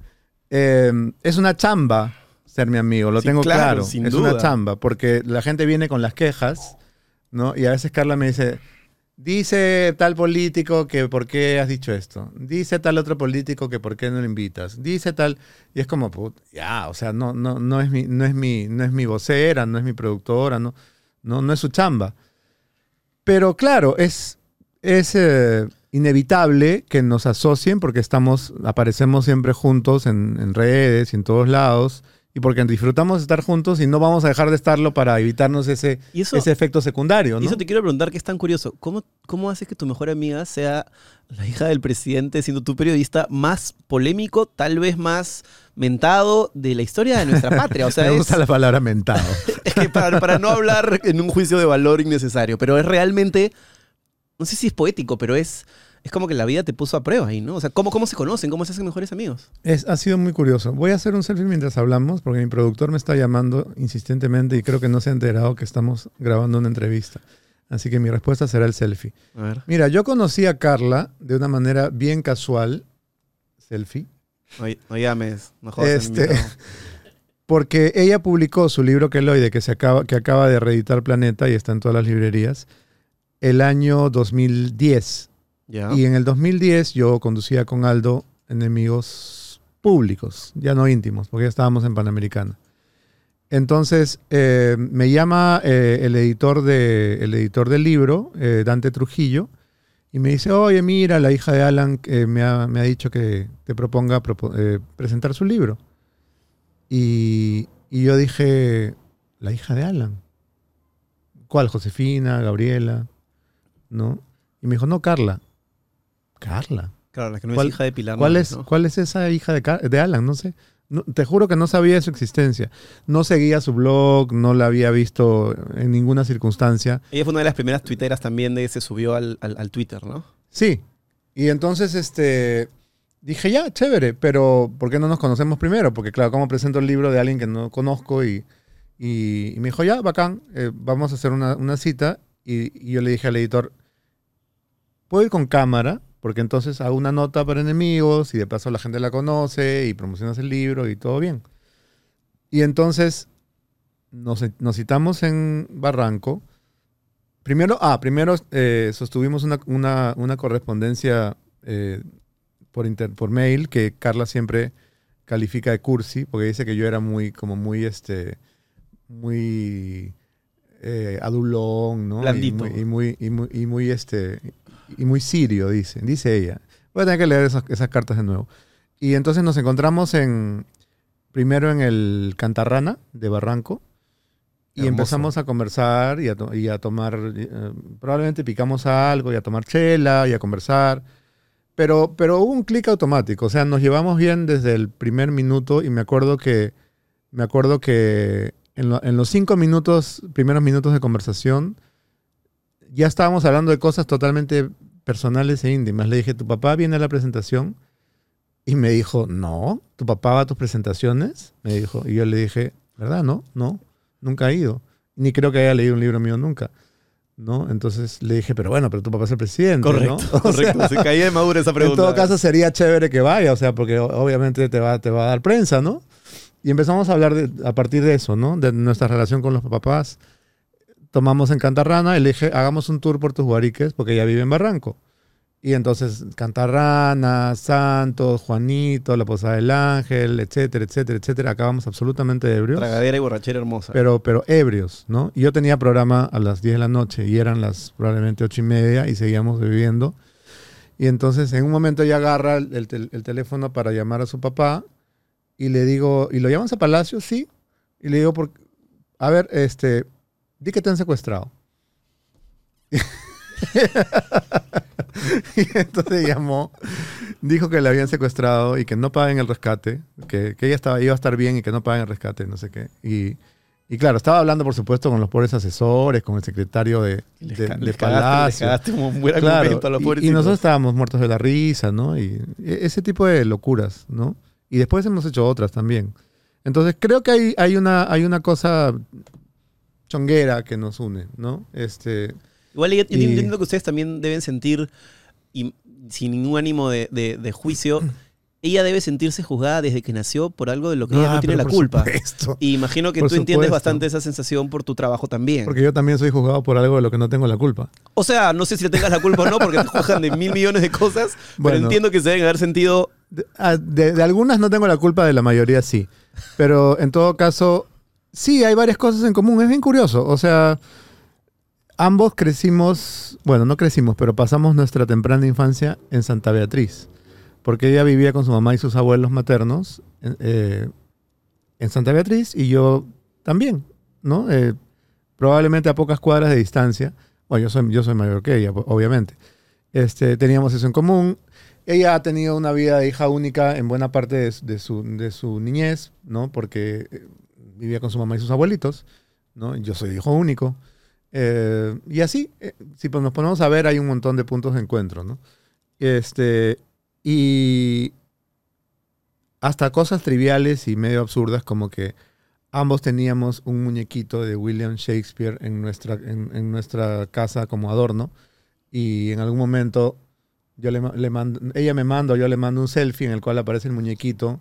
eh, es una chamba ser mi amigo, lo Sí, tengo claro, claro. sin es duda. una chamba, porque la gente viene con las quejas, ¿no? Y a veces Carla me dice, dice tal político que por qué has dicho esto, dice tal otro político que por qué no lo invitas, dice tal, y es como, put, ya, o sea, no, no, no, es mi, no, es mi, no es mi vocera, no es mi productora, no, no, no es su chamba. Pero claro, es, es eh, inevitable que nos asocien porque estamos, aparecemos siempre juntos en, en redes y en todos lados. Y porque disfrutamos de estar juntos y no vamos a dejar de estarlo para evitarnos ese, eso- ese efecto secundario, Y eso te quiero preguntar que es tan curioso. ¿Cómo, ¿Cómo haces que tu mejor amiga sea la hija del presidente, siendo tu periodista más polémico, tal vez más mentado de la historia de nuestra patria? O sea, Me es, gusta la palabra mentado. es que para, para no hablar en un juicio de valor innecesario, pero es realmente, no sé si es poético, pero es, es como que la vida te puso a prueba ahí, ¿no? O sea, ¿cómo, cómo se conocen? ¿Cómo se hacen mejores amigos? Es, ha sido muy curioso. Voy a hacer un selfie mientras hablamos porque mi productor me está llamando insistentemente y creo que no se ha enterado que estamos grabando una entrevista. Así que mi respuesta será el selfie. A ver. Mira, yo conocí a Carla de una manera bien casual. Selfie. No, no llames, no jodas Este-. Porque ella publicó su libro Queloide, que, se acaba, que acaba de reeditar Planeta y está en todas las librerías, el año 2010. Y en el 2010 yo conducía con Aldo enemigos públicos, ya no íntimos, porque ya estábamos en Panamericana. Entonces eh, me llama eh, el, editor de, el editor del libro, eh, Dante Trujillo, y me dice, oye, mira, la hija de Alan me, ha, me ha dicho que te proponga propo- presentar su libro. Y, y yo dije, la hija de Alan. ¿Cuál? Josefina, Gabriela, ¿no? Y me dijo, no, Carla. Carla. Claro, la que no ¿Cuál- es hija de Pilar. ¿Cuál es, ¿no? ¿Cuál es esa hija de, Alan? No sé. No, te juro que no sabía de su existencia. No seguía su blog, no la había visto en ninguna circunstancia. Ella fue una de las primeras tuiteras también de se subió al, al, al Twitter, ¿no? Sí. Y entonces este dije, ya, chévere, pero ¿por qué no nos conocemos primero? Porque claro, ¿cómo presento el libro de alguien que no conozco? Y, y- y me dijo, ya, bacán, eh, vamos a hacer una, una cita. Y, y yo le dije al editor, ¿puedo ir con cámara? Porque entonces hago una nota para enemigos y de paso la gente la conoce y promocionas el libro y todo bien. Y entonces nos, nos citamos en Barranco. Primero, ah, primero eh, sostuvimos una, una- una correspondencia eh, por, inter- por mail que Carla siempre califica de cursi, porque dice que yo era muy, como muy, este, muy eh, adulón, ¿no? Blandito. Y muy, y muy, y muy, y muy, este, y muy sirio, dice, dice ella. Voy a tener que leer esas, esas cartas de nuevo. Y entonces nos encontramos en, primero en el Cantarrana de Barranco, y Hermoso. empezamos a conversar y a, y a tomar, eh, probablemente picamos algo y a tomar chela y a conversar. Pero, pero hubo un clic automático, o sea, nos llevamos bien desde el primer minuto y me acuerdo que, me acuerdo que en, lo- en los cinco minutos, primeros minutos de conversación, ya estábamos hablando de cosas totalmente personales e íntimas. Le dije, ¿tu papá viene a la presentación? Y me dijo, no, ¿tu papá va a tus presentaciones? Me dijo, y yo le dije, ¿verdad? No, no, nunca ha ido. Ni creo que haya leído un libro mío nunca. ¿No? Entonces le dije, pero bueno, pero tu papá es el presidente. Correcto, ¿no? O sea, correcto. Se caía de madura esa pregunta. en todo caso sería chévere que vaya, o sea, porque obviamente te va, te va a dar prensa, ¿no? Y empezamos a hablar de- a partir de eso, ¿no? De nuestra relación con los papás. Tomamos en Cantarrana le dije, hagamos un tour por tus guariques, porque ella vive en Barranco. Y entonces Cantarrana, Santos, Juanito, La Posada del Ángel, etcétera, etcétera, etcétera. Acabamos absolutamente ebrios Tragadera y borrachera hermosa. pero, pero ebrios, ¿no? Y yo tenía programa a las 10 de la noche y eran las probablemente 8 y media y seguíamos bebiendo. Y entonces en un momento ella agarra el, el tel- el teléfono para llamar a su papá y le digo, ¿y lo llamas a Palacio? Sí. Y le digo, ¿por, a ver, este, di que te han secuestrado. y entonces llamó, dijo que le habían secuestrado y que no paguen el rescate, que, que ella estaba, iba a estar bien y que no paguen el rescate, no sé qué. Y, y claro, estaba hablando, por supuesto, con los pobres asesores, con el secretario de, Les de- ca- de les cagaste, les Palacio. cagaste un buen Claro, a los y- y, nosotros estábamos muertos de la risa, ¿no? Y e- ese tipo de locuras, ¿no? Y después hemos hecho otras también. Entonces creo que hay, hay, una, hay una cosa chonguera que nos une, ¿no? Este, Igual yo Y- entiendo que ustedes también deben sentir, y sin ningún ánimo de, de- de juicio, ella debe sentirse juzgada desde que nació por algo de lo que ella no Ah, tiene pero la culpa. supuesto. Y imagino que Por tú entiendes bastante esa sensación por tu trabajo también. Porque yo también soy juzgado por algo de lo que no tengo la culpa. o sea, no sé si le tengas la culpa o no, porque te juzgan de mil millones de cosas, pero Bueno. entiendo que se deben haber sentido De, ah, de- de algunas no tengo la culpa, de la mayoría sí. Pero en todo caso, sí, hay varias cosas en común. Es bien curioso. O sea, ambos crecimos, bueno, no crecimos, pero pasamos nuestra temprana infancia en Santa Beatriz. Porque ella vivía con su mamá y sus abuelos maternos en, eh, Santa Beatriz y yo también, ¿no? Eh, probablemente a pocas cuadras de distancia. Bueno, yo soy, yo soy mayor que ella, obviamente. Este, teníamos eso en común. Ella ha tenido una vida de hija única en buena parte de su, de su niñez, ¿no? Porque eh, vivía con su mamá y sus abuelitos, ¿no? Yo soy hijo único. Eh, y así, eh, si pues nos ponemos a ver, hay un montón de puntos de encuentro, ¿no? Este, y hasta cosas triviales y medio absurdas como que ambos teníamos un muñequito de William Shakespeare en nuestra, en, nuestra casa como adorno y en algún momento yo le, le mando, ella me manda yo le mando un selfie en el cual aparece el muñequito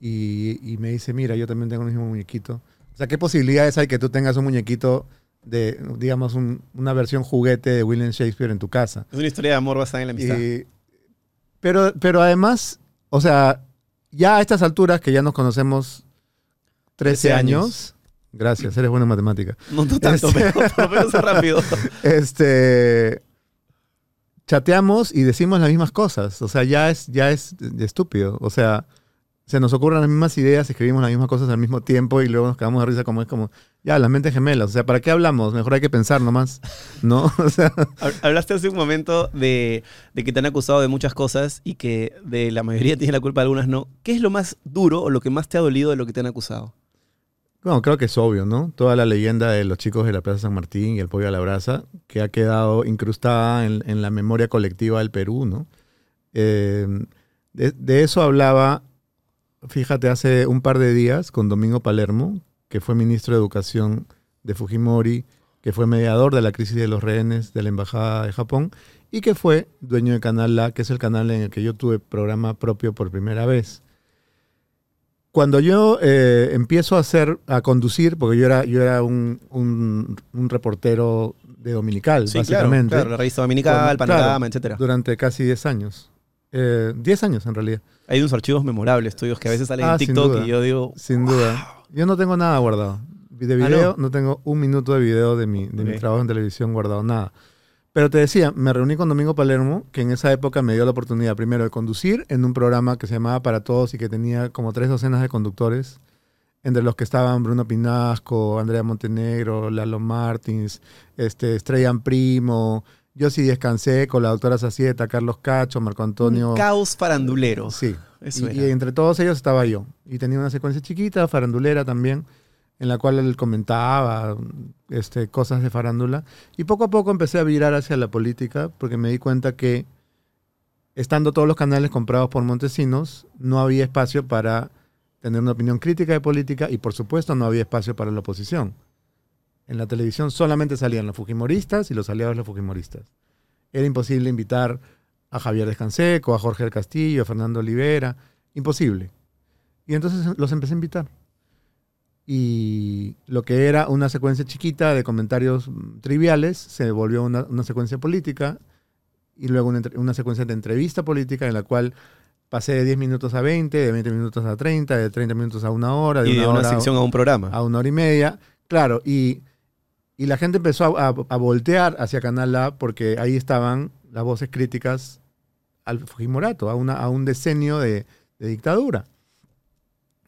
y, y me dice, mira, yo también tengo el mismo muñequito. O sea, ¿qué posibilidades hay que tú tengas un muñequito de, digamos, un- una versión juguete de William Shakespeare en tu casa? Es una historia de amor basada en la amistad. Y- pero, pero además, o sea, ya a estas alturas que ya nos conocemos 13 13 años, años. gracias, eres buena en matemática. no, no tanto, Este- pero es rápido. Este chateamos y decimos las mismas cosas. O sea, ya es, ya es estúpido. O sea, se nos ocurren las mismas ideas, escribimos las mismas cosas al mismo tiempo y luego nos quedamos de risa como es como, ya, las mentes gemelas. O sea, ¿para qué hablamos? Mejor hay que pensar nomás. ¿No? O sea, Hab- Hablaste hace un momento de, de que te han acusado de muchas cosas y que de la mayoría tienes la culpa, de algunas no. ¿Qué es lo más duro o lo que más te ha dolido de lo que te han acusado? Bueno, creo que es obvio, ¿no? Toda la leyenda de los chicos de la Plaza San Martín y el pollo a la brasa, que ha quedado incrustada en, en la memoria colectiva del Perú, ¿no? Eh, de, de eso hablaba, fíjate, hace un par de días con Domingo Palermo, que fue ministro de Educación de Fujimori, que fue mediador de la crisis de los rehenes de la Embajada de Japón y que fue dueño de Canal La, que es el canal en el que yo tuve programa propio por primera vez cuando yo eh, empiezo a hacer, a conducir, porque yo era, yo era un, un- un reportero de Dominical, básicamente, claro, la revista dominical, Panorama, claro, etcétera. durante casi 10 años. Eh, 10 años en realidad, Hay unos archivos memorables tuyos que a veces salen Ah, en TikTok duda. y yo digo, sin duda. Yo no tengo nada guardado. De Ah, video, ¿no? no? tengo un minuto de video de mi, de mi trabajo en televisión guardado, nada. Pero te decía, me reuní con Domingo Palermo, que en esa época me dio la oportunidad primero de conducir en un programa que se llamaba Para Todos y que tenía como tres docenas de conductores, entre los que estaban Bruno Pinasco, Andrea Montenegro, Lalo Martins, este, Estrella Primo, yo sí descansé con la doctora Sacieta, Carlos Cacho, Marco Antonio. un caos farandulero. Sí. Eso Y, y entre todos ellos estaba yo. Y tenía una secuencia chiquita, farandulera también, en la cual él comentaba este, cosas de farándula. Y poco a poco empecé a virar hacia la política, porque me di cuenta que, estando todos los canales comprados por Montesinos, no había espacio para tener una opinión crítica de política y, por supuesto, no había espacio para la oposición. En la televisión solamente salían los fujimoristas y los aliados de los fujimoristas. Era imposible invitar a Javier Descanseco, a Jorge del Castillo, a Fernando Olivera. Imposible. Y entonces los empecé a invitar. Y lo que era una secuencia chiquita de comentarios triviales se volvió una, una secuencia política y luego una, una secuencia de entrevista política en la cual pasé de 10 minutos a 20, de 20 minutos a 30, de 30 minutos a una hora, de y de una una hora a- sección a un programa. a una hora y media. Claro, y, y la gente empezó a, voltear hacia Canal A porque ahí estaban las voces críticas al Fujimorato, a, un decenio de, de dictadura.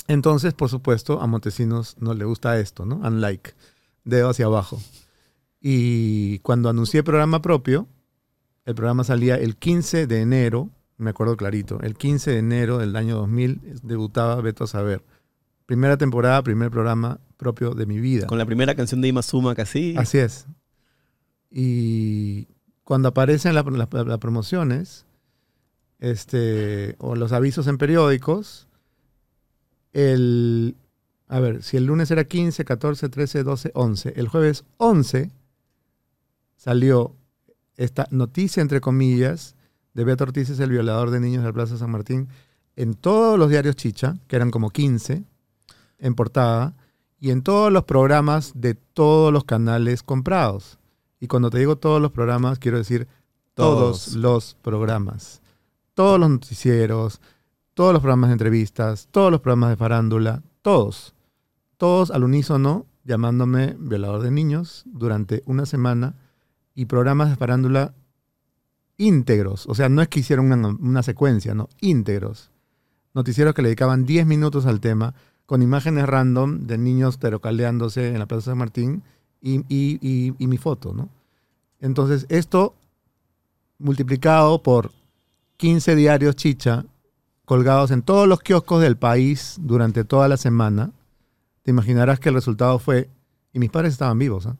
Entonces, por supuesto, a Montesinos no le gusta esto, ¿no? Unlike, dedo hacia abajo. Y cuando anuncié programa propio, el programa salía el 15 de enero, me acuerdo clarito, el 15 de enero del año 2000 debutaba Beto a Saber. Primera temporada, primer programa propio de mi vida. Con la primera canción de Ima Suma casi. Así es. Y cuando aparecen las la- las promociones este, o los avisos en periódicos, el, a ver, si el lunes era 15, 14, 13, 12, 11, el jueves 11 salió esta noticia, entre comillas, de Beto Ortiz es el violador de niños de la Plaza San Martín, en todos los diarios Chicha, que eran como 15, en portada, y en todos los programas de todos los canales comprados. Y cuando te digo todos los programas, quiero decir todos, Todos. los programas. Todos los noticieros, todos los programas de entrevistas, todos los programas de farándula, todos. Todos al unísono llamándome violador de niños durante una semana y programas de farándula íntegros. O sea, no es que hicieron una, una secuencia, no, íntegros. Noticieros que le dedicaban 10 minutos al tema con imágenes random de niños terocaleándose en la Plaza San Martín y, y- y- y mi foto, ¿no? Entonces, esto multiplicado por 15 diarios chicha colgados en todos los kioscos del país durante toda la semana, te imaginarás que el resultado fue, y mis padres estaban vivos, ¿ah?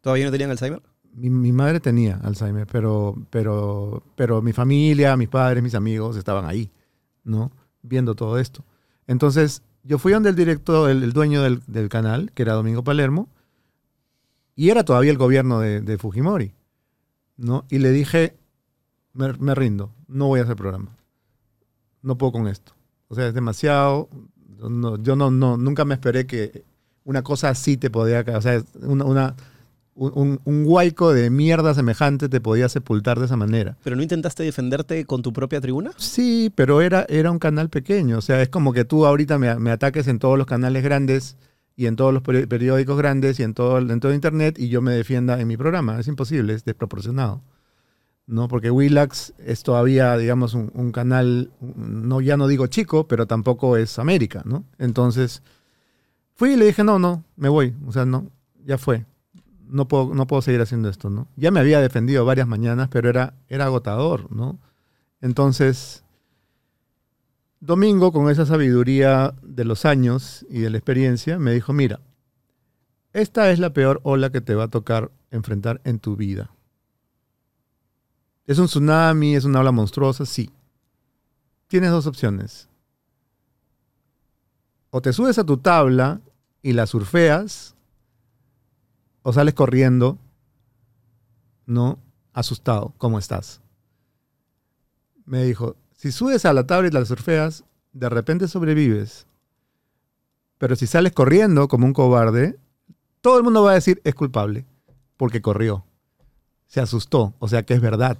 ¿Todavía no tenían Alzheimer? mi, mi madre tenía Alzheimer, pero, pero, pero mi familia, mis padres, mis amigos estaban ahí, ¿no? Viendo todo esto. Entonces, yo fui donde el director, el, dueño del, del canal, que era Domingo Palermo, y era todavía el gobierno de, Fujimori, ¿no? Y le dije, me, rindo, no voy a hacer programa. No puedo con esto. O sea, es demasiado. yo no, no, nunca me esperé que una cosa así te podía... O sea, una- un, un, un huaico de mierda semejante te podía sepultar de esa manera. ¿Pero no intentaste defenderte con tu propia tribuna? Sí, pero era, era un canal pequeño. O sea, es como que tú ahorita me, me ataques en todos los canales grandes y en todos los peri- periódicos grandes y en todo, en todo Internet y yo me defienda en mi programa. Es imposible, es desproporcionado. ¿no? Porque Willax es todavía, digamos, un, un canal, no, ya no digo chico, pero tampoco es América, ¿no? Entonces, fui y le dije, no, no, me voy. O sea, no, ya fue. No puedo, no puedo seguir haciendo esto, ¿no? Ya me había defendido varias mañanas, pero era, era agotador, ¿no? Entonces, Domingo, con esa sabiduría de los años y de la experiencia, me dijo, mira, esta es la peor ola que te va a tocar enfrentar en tu vida. ¿Es un tsunami? ¿Es una ola monstruosa? Sí. Tienes dos opciones. O te subes a tu tabla y la surfeas, o sales corriendo, ¿no? Asustado, ¿cómo estás? Me dijo, si subes a la tabla y la surfeas, de repente sobrevives. Pero si sales corriendo como un cobarde, todo el mundo va a decir es culpable, porque corrió. Se asustó, o sea que es verdad.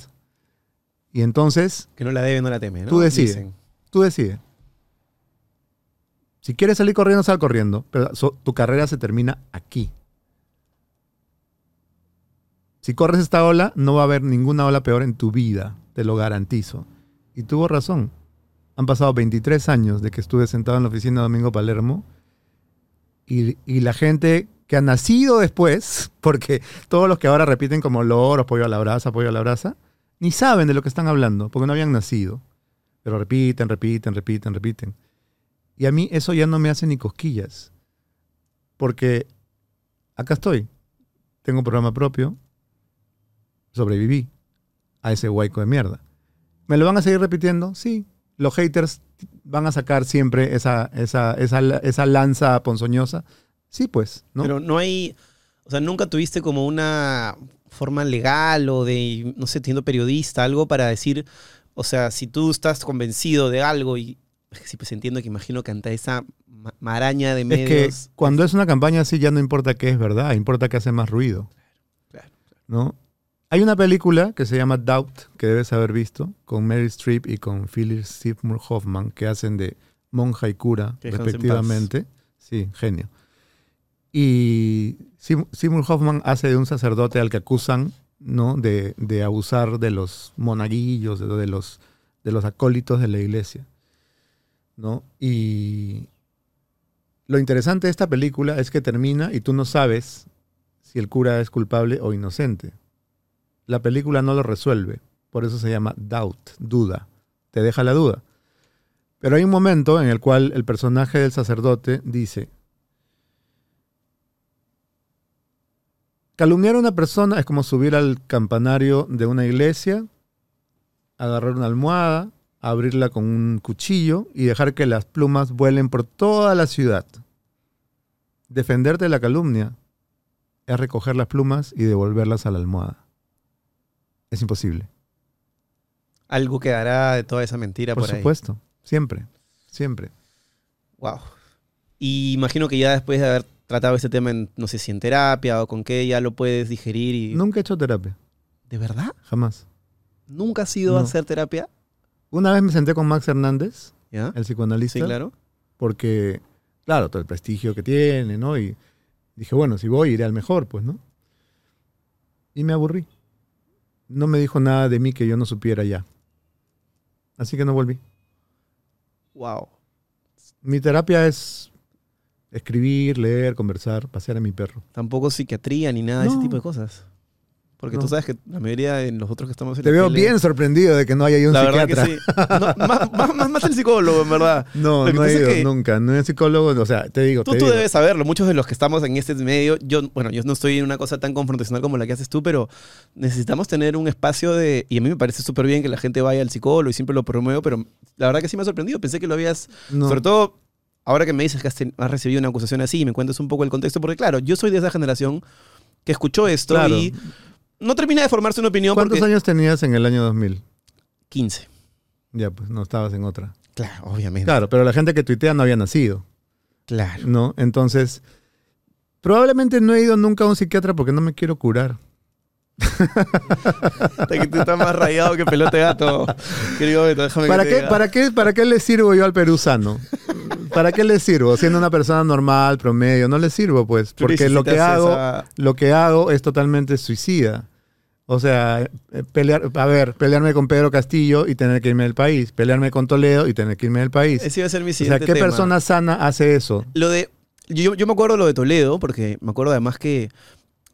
Y entonces, Que no la debe, no la teme, ¿no? Tú decides. Dicen. tú decides. Si quieres salir corriendo, sal corriendo, pero so- tu carrera se termina aquí. Si corres esta ola, no va a haber ninguna ola peor en tu vida, te lo garantizo. Y tuvo razón. Han pasado 23 años de que estuve sentado en la oficina de Domingo Palermo y, la gente que ha nacido después, porque todos los que ahora repiten como loro, pollo a la brasa, pollo a la brasa, ni saben de lo que están hablando, porque no habían nacido. Pero repiten, repiten, repiten, repiten. Y a mí eso ya no me hace ni cosquillas. Porque acá estoy. Tengo un programa propio. Sobreviví a ese huaico de mierda. ¿Me lo van a seguir repitiendo? Sí. Los haters van a sacar siempre esa, esa, esa, esa lanza ponzoñosa. Sí, pues. ¿no? Pero no hay, o sea, nunca tuviste como una forma legal o de, no sé, siendo periodista, algo para decir, o sea, si tú estás convencido de algo y, es sí, pues entiendo que imagino que ante esa ma- maraña de es medios... que cuando es una campaña así ya no importa qué es verdad, importa que hace más ruido. Claro, claro. ¿no? Hay una película que se llama Doubt, que debes haber visto, con Mary Streep y con Philip Seymour Hoffman, que hacen de monja y cura, Que respectivamente. Sí, genio. Y Seym- Seymour Hoffman hace de un sacerdote al que acusan ¿no? de, de abusar de los monaguillos, de, de los, de los acólitos de la iglesia. ¿no? Y, lo interesante de esta película es que termina y tú no sabes si el cura es culpable o inocente. La película no lo resuelve, por eso se llama doubt, duda, te deja la duda. Pero hay un momento en el cual el personaje del sacerdote dice, calumniar a una persona es como subir al campanario de una iglesia, agarrar una almohada, abrirla con un cuchillo y dejar que las plumas vuelen por toda la ciudad. Defenderte de la calumnia es recoger las plumas y devolverlas a la almohada. Es imposible. Algo quedará de toda esa mentira Por por, ahí. supuesto. Siempre. Siempre. Wow. Y imagino que ya después de haber tratado este tema, en, no sé si en terapia o con qué, ya lo puedes digerir y... Nunca he hecho terapia. ¿De verdad? Jamás. ¿Nunca has ido a hacer terapia? Una vez me senté con Max Hernández, ¿Ya? el psicoanalista. Sí, claro. Porque, claro, todo el prestigio que tiene, ¿no? Y dije, bueno, si voy, iré al mejor, pues, ¿no? Y me aburrí. No me dijo nada de mí que yo no supiera ya. Así que no volví. Wow. Mi terapia es escribir, leer, conversar, pasear a mi perro. Tampoco psiquiatría ni nada de ese tipo de cosas. Porque No. tú sabes que la mayoría de los otros que estamos en Te la veo tele- bien sorprendido de que no haya ido un La verdad que sí. No, más, más- más- más el psicólogo, en verdad. No, no he es ido que- nunca. No es psicólogo, o sea, te digo, Tú, te tú digo. debes saberlo. Muchos de los que estamos en este medio, yo, bueno, yo no estoy en una cosa tan confrontacional como la que haces tú, pero necesitamos tener un espacio de. Y a mí me parece súper bien que la gente vaya al psicólogo y siempre lo promuevo, pero la verdad que sí me ha sorprendido. Pensé que lo habías. No. Sobre todo, ahora que me dices que has, recibido una acusación así y me cuentas un poco el contexto, porque claro, yo soy de esa generación que escuchó esto Claro. y no termina de formarse una opinión ¿Cuántos porque. años tenías en el año 2000? 15. Ya, pues no estabas en otra. Claro, obviamente. Claro, pero la gente que tuitea no había nacido, Claro. ¿no? Entonces, probablemente no he ido nunca a un psiquiatra porque no me quiero curar. Que tú estás más rayado que pelote gato. Querido Beto, déjame ¿Para que qué, para, qué, ¿Para qué le sirvo yo al Perú sano? ¿Para qué le sirvo? Siendo una persona normal, promedio, no le sirvo, pues. Porque lo que hago, esa- lo que hago es totalmente suicida. O sea, eh, pelear, a ver, pelearme con Pedro Castillo y tener que irme del país. Pelearme con Toledo y tener que irme del país. Ese iba a ser mi O sea, siguiente ¿qué tema. persona sana hace eso? Lo de. Yo, yo me acuerdo lo de Toledo, porque me acuerdo además que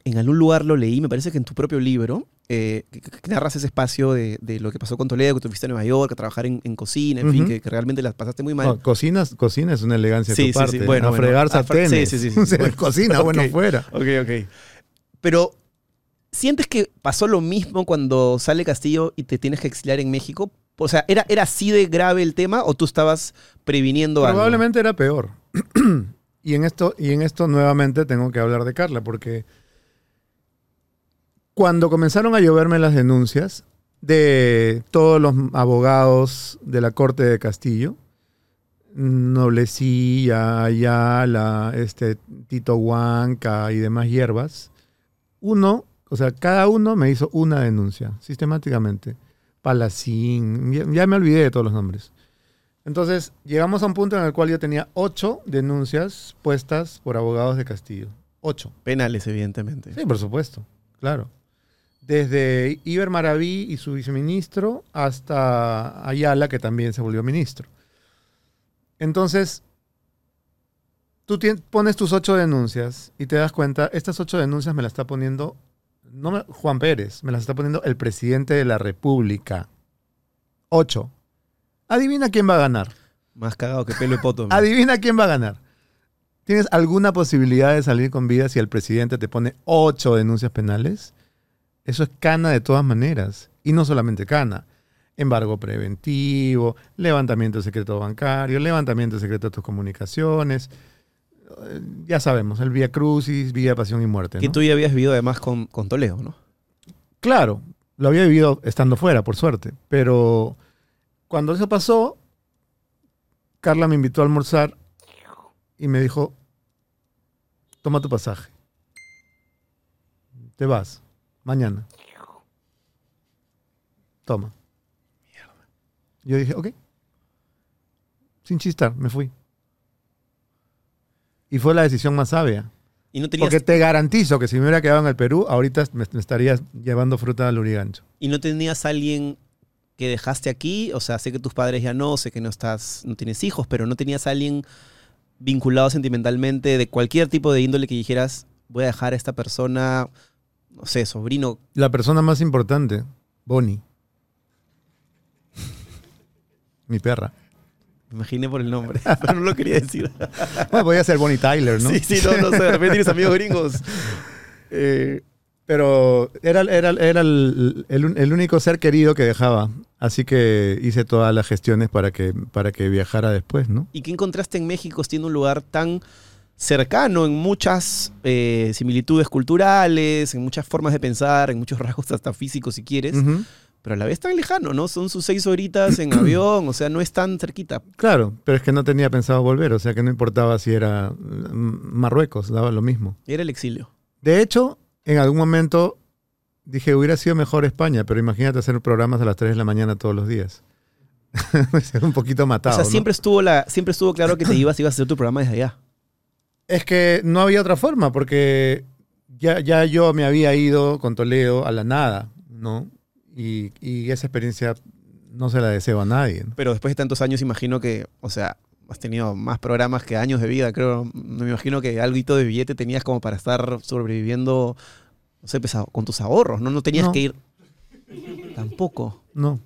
en algún lugar lo leí, me parece que en tu propio libro, eh, que, que narras ese espacio de, de lo que pasó con Toledo, que tú fuiste a Nueva York a trabajar en, en cocina, en fin, que, que realmente la pasaste muy mal. No, cocinas, cocina es una elegancia de Sí, tu sí, parte. sí. Bueno, a bueno. fregar A fre- sartenes. sí, sí, sí, Bueno. cocina, bueno, Ok. fuera. Ok, ok. Pero, ¿sientes que pasó lo mismo cuando sale Castillo y te tienes que exiliar en México? O sea, ¿era, ¿era así de grave el tema o tú estabas previniendo algo? Probablemente era peor. y, en esto, y en esto nuevamente tengo que hablar de Carla, porque cuando comenzaron a lloverme las denuncias de todos los abogados de la Corte de Castillo, Noblecilla, Ayala, este, Tito Huanca y demás hierbas, uno, o sea, cada uno me hizo una denuncia, sistemáticamente. Palacín, ya, ya me olvidé de todos los nombres. Entonces, llegamos a un punto en el cual yo tenía ocho denuncias puestas por abogados de Castillo. Ocho. Penales, evidentemente. Sí, por supuesto, claro. Desde Iber Maraví y su viceministro hasta Ayala, que también se volvió ministro. Entonces, tú pones tus ocho denuncias y te das cuenta, estas ocho denuncias me las está poniendo, no me- Juan Pérez, me las está poniendo el presidente de la República. Ocho. Adivina quién va a ganar. Más cagado que pelo y poto. Adivina quién va a ganar. ¿Tienes alguna posibilidad de salir con vida si el presidente te pone ocho denuncias penales? Eso es cana de todas maneras. Y no solamente cana. Embargo preventivo, levantamiento de secreto bancario, levantamiento de secreto de tus comunicaciones. Eh, Ya sabemos, el vía crucis, vía pasión y muerte. Que ¿no? tú ya habías vivido además con, con Toledo, ¿no? Claro, lo había vivido estando fuera, por suerte. Pero cuando eso pasó, Carla me invitó a almorzar y me dijo, toma tu pasaje. Te vas, mañana. Toma. Yo dije, ok. Sin chistar, me fui. Y fue la decisión más sabia. Y no tenías, Porque te garantizo que si me hubiera quedado en el Perú, ahorita me, me estarías llevando fruta al Urigancho. y no tenías alguien que dejaste aquí. O sea, sé que tus padres ya no, sé que no estás, no tienes hijos, pero no tenías alguien vinculado sentimentalmente de cualquier tipo de índole que dijeras, voy a dejar a esta persona, no sé, sobrino? La persona más importante, Bonnie. Mi perra. Me imaginé por el nombre, pero no lo quería decir. Bueno, podía ser Bonnie Tyler, ¿no? Sí, sí, no, no sé, de repente tienes amigos gringos. Eh, pero era, era, era el, el- el único ser querido que dejaba. Así que hice todas las gestiones para que, para que viajara después, ¿no? ¿Y qué encontraste en México siendo un lugar tan cercano en muchas eh, similitudes culturales, en muchas formas de pensar, en muchos rasgos hasta físicos si quieres, Ujú. Pero a la vez tan lejano, ¿no? Son sus seis horitas en avión, o sea, no es tan cerquita. Claro, pero es que no tenía pensado volver, o sea que no importaba si era mm, Marruecos, daba lo mismo. Era el exilio. De hecho, en algún momento dije, hubiera sido mejor España, pero imagínate hacer programas a las 3 de la mañana todos los días. Ser un poquito matado. o sea, ¿no? siempre, estuvo la, siempre estuvo claro que te ibas, ibas a hacer tu programa desde allá. Es que no había otra forma, porque ya, ya yo me había ido con Toledo a la nada, ¿no? Y, y esa experiencia no se la deseo a nadie. ¿no? Pero después de tantos años, imagino que, o sea, has tenido más programas que años de vida, creo. Me imagino que algo de billete tenías como para estar sobreviviendo, no sé, a- con tus ahorros, ¿no? No tenías No. que ir tampoco No.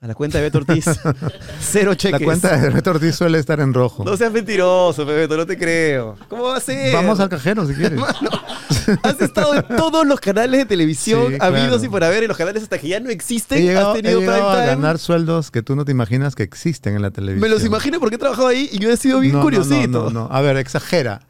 a la cuenta de Beto Ortiz. Cero cheques. La cuenta de Beto Ortiz suele estar en rojo. No seas mentiroso, Beto, no te creo. ¿Cómo va a ser? Vamos al cajero si quieres. Has estado en todos los canales de televisión Sí, habidos claro. y por haber, en los canales hasta que ya no existen. He llegado, has he tenido llegado a ganar sueldos que tú no te imaginas que existen en la televisión. Me los imagino porque he trabajado ahí y yo he sido bien No, curiosito. No, no, no. A ver, exagera.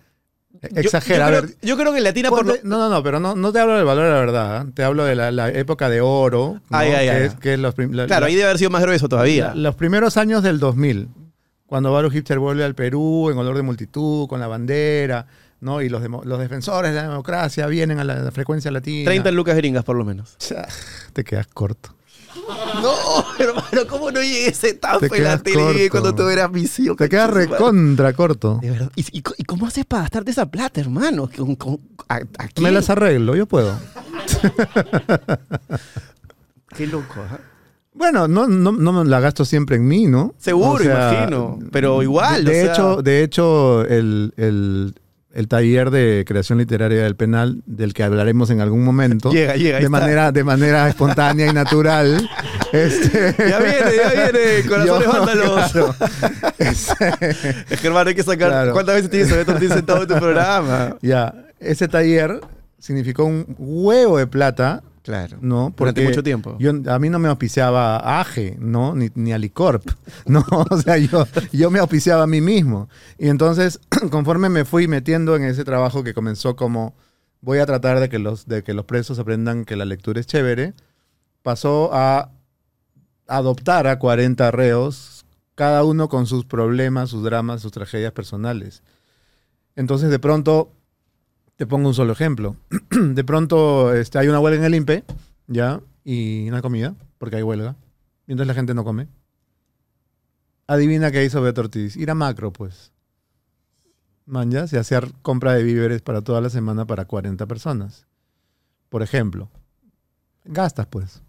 Exagera. Yo, a creo, ver, yo creo que en Latina por lo, No, no, no, pero no, no te hablo del valor de la verdad. ¿eh? Te hablo de la, la época de oro. ¿no? Ay, ay, que, ay. Es, que es los, prim- la- Claro, la- ahí debe haber sido más grueso todavía. los primeros años del 2000, cuando Baruch Hipster vuelve al Perú en olor de multitud, con la bandera, ¿no? y los, los defensores de la democracia vienen a la, la frecuencia latina. 30 lucas gringas por lo menos. Te quedas corto. No, hermano, ¿cómo no llegué a esa etapa en la tele corto. cuando tú eras visión? Te quedas recontra corto. De verdad. ¿Y, y, y cómo haces para gastarte esa plata, hermano? ¿Con, con- a, a Me las arreglo, yo puedo. Qué loco, ¿ah? Bueno, no, no, no la gasto siempre en mí, ¿no? Seguro, imagino. Pero igual, De, de o sea- hecho, de hecho el, el- el taller de creación literaria del penal, del que hablaremos en algún momento, Llega, llega, de manera, de manera espontánea y natural. este, Ya viene, ya viene, corazones vándalos. claro, este, Es que, hermano, hay que sacar. Claro. ¿Cuántas veces tienes Beto Ortiz sentado en tu programa? ya, ese taller significó un huevo de plata Claro. ¿no? Durante Porque mucho tiempo. Yo, a mí no me auspiciaba AGE, ¿no? Ni, ni Alicorp, ¿no? O sea, yo, yo me auspiciaba a mí mismo. Y entonces, conforme me fui metiendo en ese trabajo que comenzó como voy a tratar de que los, de que los presos aprendan que la lectura es chévere, pasó a adoptar a 40 reos, cada uno con sus problemas, sus dramas, sus tragedias personales. Entonces, de pronto, te pongo un solo ejemplo. De pronto este, hay una huelga en el INPE, ¿ya? Y hay comida, porque hay huelga. Entonces la gente no come. Adivina qué hizo Beto Ortiz. Ir a macro, pues. Man, ya, y hacer compra de víveres para toda la semana para 40 personas. Por ejemplo. Gastas, pues.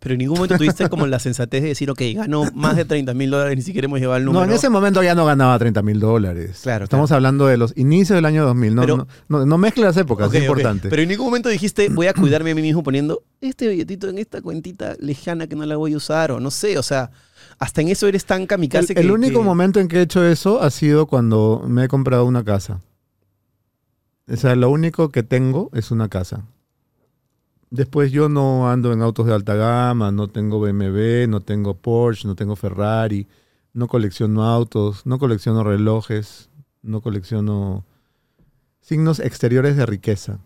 Pero en ningún momento tuviste como la sensatez de decir, ok, gano más de 30 mil dólares, ni siquiera hemos llevado el número. No, en ese momento ya no ganaba 30 mil dólares. Claro, Estamos hablando de los inicios del año 2000. No, Pero- no, no, no mezcle las épocas, es importante. Pero en ningún momento dijiste, voy a cuidarme a mí mismo poniendo este billetito en esta cuentita lejana que no la voy a usar, o no sé, o sea, hasta en eso eres tan El, kamikaze que. el único que- momento en que he hecho eso ha sido cuando me he comprado una casa. O sea, lo único que tengo es una casa. Después yo no ando en autos de alta gama, no tengo BMW, no tengo Porsche, no tengo Ferrari, no colecciono autos, no colecciono relojes, no colecciono signos exteriores de riqueza.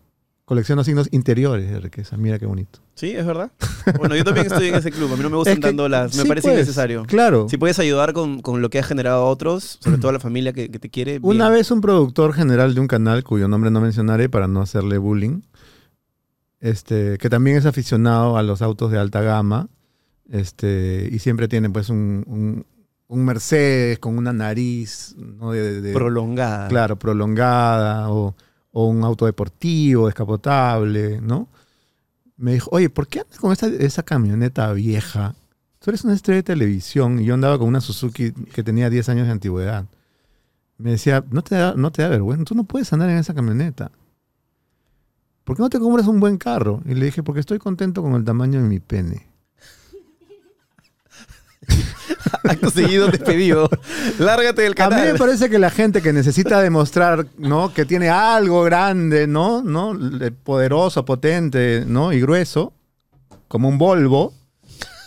Colecciono signos interiores de riqueza. Mira qué bonito. Sí, es verdad. Bueno, yo también estoy en ese club. A mí no me gustan Es que- tanto las. Me sí, parece pues, innecesario. Claro. Si puedes ayudar con, con lo que has generado a otros, sobre todo a la familia que, que te quiere. Una vez un productor general de un canal, cuyo nombre no mencionaré para no hacerle bullying, este, que también es aficionado a los autos de alta gama, este, y siempre tiene pues un, un- un Mercedes con una nariz ¿no? de, de- prolongada. claro, prolongada, o, o un auto deportivo, descapotable, ¿no? Me dijo, oye, ¿por qué andas con esta, esa camioneta vieja? Tú eres una estrella de televisión y yo andaba con una Suzuki que tenía 10 años de antigüedad. me decía, no te, da, no te da vergüenza, tú no puedes andar en esa camioneta. ¿Por qué no te compras un buen carro? Y le dije, porque estoy contento con el tamaño de mi pene. Acto seguido despedido. Lárgate del A mí me canal. parece que la gente que necesita demostrar, ¿no? Que tiene algo grande, ¿no? ¿no? Poderoso, potente, ¿no? Y grueso, como un Volvo,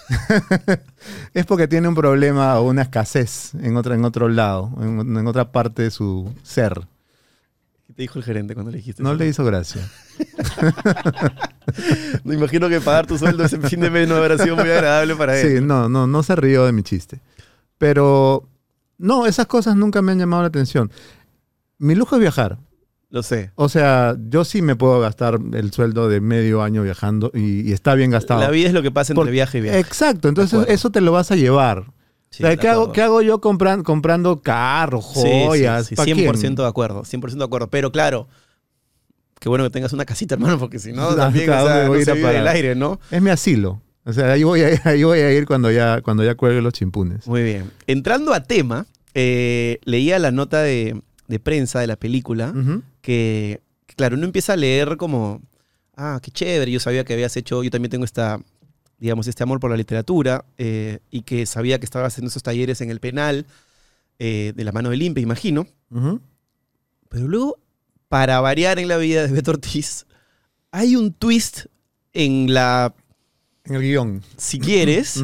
es porque tiene un problema o una escasez en, otra, en otro lado, en, en otra parte de su ser. ¿Qué te dijo el gerente cuando le dijiste No eso? le hizo gracia. Me imagino que pagar tu sueldo ese fin de mes no habrá sido muy agradable para él. Sí, no, no, no se rió de mi chiste. Pero, no, esas cosas nunca me han llamado la atención. Mi lujo es viajar. Lo sé. O sea, yo sí me puedo gastar el sueldo de medio año viajando y, y está bien gastado. La vida es lo que pasa entre Por- viaje y viaje. Exacto, entonces eso te lo vas a llevar. Sí, O sea, de ¿qué, hago, acuerdo. qué hago yo compran- comprando carros, Sí, sí, joyas? sí, ¿Pa' 100% quién? de acuerdo, 100% de acuerdo. Pero claro, qué bueno que tengas una casita, hermano, porque si no, también claro, o sea, me voy a no ir se a vive el aire, ¿no? Es mi asilo. O sea, ahí voy a ir, ahí voy a ir cuando ya, cuando ya cuelgue los chimpunes. Muy bien. Entrando a tema, eh, leía la nota de, de prensa de la película que, claro, uno empieza a leer como, ah, qué chévere, yo sabía que habías hecho, yo también tengo esta, digamos, este amor por la literatura eh, y que sabía que estabas haciendo esos talleres en el penal eh, de la mano del INPE, imagino. Pero luego, para variar en la vida de Beto Ortiz, hay un twist en la, En el guion. si quieres,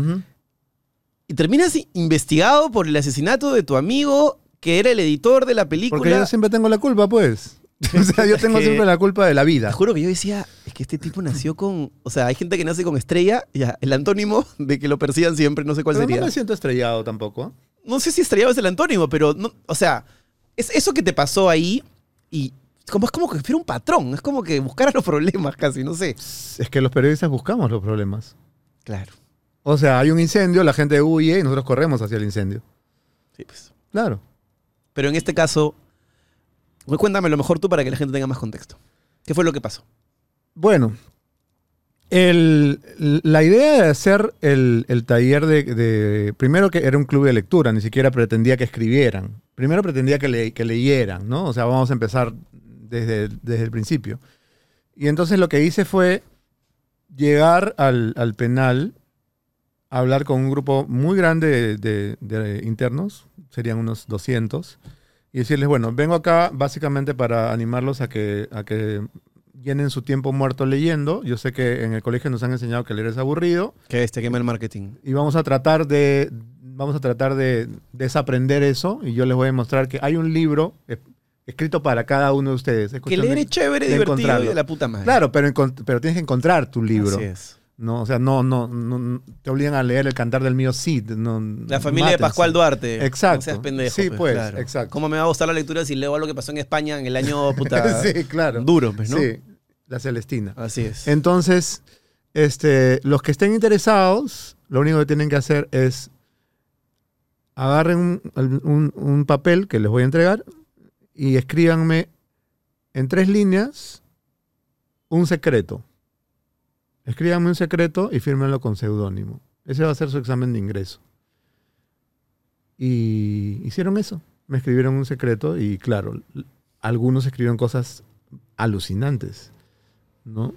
y terminas investigado por el asesinato de tu amigo que era el editor de la película. Porque yo siempre tengo la culpa, pues. O sea, yo tengo siempre la culpa de la Te vida. juro que yo decía, es que este tipo nació con. O sea, hay gente que nace con estrella, ya, el antónimo de que lo persigan siempre, no sé cuál Pero sería. no me siento estrellado tampoco. No sé si estrellado es el antónimo, pero no, o sea, es eso que te pasó ahí y como es como que fuera un patrón, es como que buscaras los problemas casi, no sé. Es que los periodistas buscamos los problemas. Claro. O sea, hay un incendio, la gente huye y nosotros corremos hacia el incendio. Sí, pues. Claro. Pero en este caso, cuéntame lo mejor tú para que la gente tenga más contexto. ¿Qué fue lo que pasó? Bueno, el- la idea de hacer el, el taller de, Primero que era un club de lectura, ni siquiera pretendía que escribieran. Primero pretendía que, le- que leyeran, ¿no? O sea, vamos a empezar desde, desde el principio. Y entonces lo que hice fue llegar al, al penal, hablar con un grupo muy grande de, de- de internos, serían unos 200, y decirles, bueno, vengo acá básicamente para animarlos a que, a que llenen su tiempo muerto leyendo. Yo sé que en el colegio nos han enseñado que leer es aburrido Que este quema el marketing. y vamos a tratar de vamos a tratar de desaprender eso y yo les voy a demostrar que hay un libro eh, escrito para cada uno de ustedes. Es Que leer es chévere, divertido y de la puta madre. Claro, pero, pero tienes que encontrar tu libro. Así es. ¿No? O sea, no, no, no, te obligan a leer el cantar del mío Cid. No, La familia de. Pascual Duarte. Exacto. No seas pendejo. Sí, pues, exacto. ¿Cómo me va a gustar la lectura si leo algo que pasó en España en el año puta sí, claro. duro, pues, ¿no? Sí, la Celestina. Así es. Entonces, este, los que estén interesados, lo único que tienen que hacer es agarren un, un- un papel que les voy a entregar y escríbanme en tres líneas un secreto. Escríbanme un secreto y fírmenlo con seudónimo. Ese va a ser su examen de ingreso. Y hicieron eso. Me escribieron un secreto y claro, algunos escribieron cosas alucinantes. ¿no?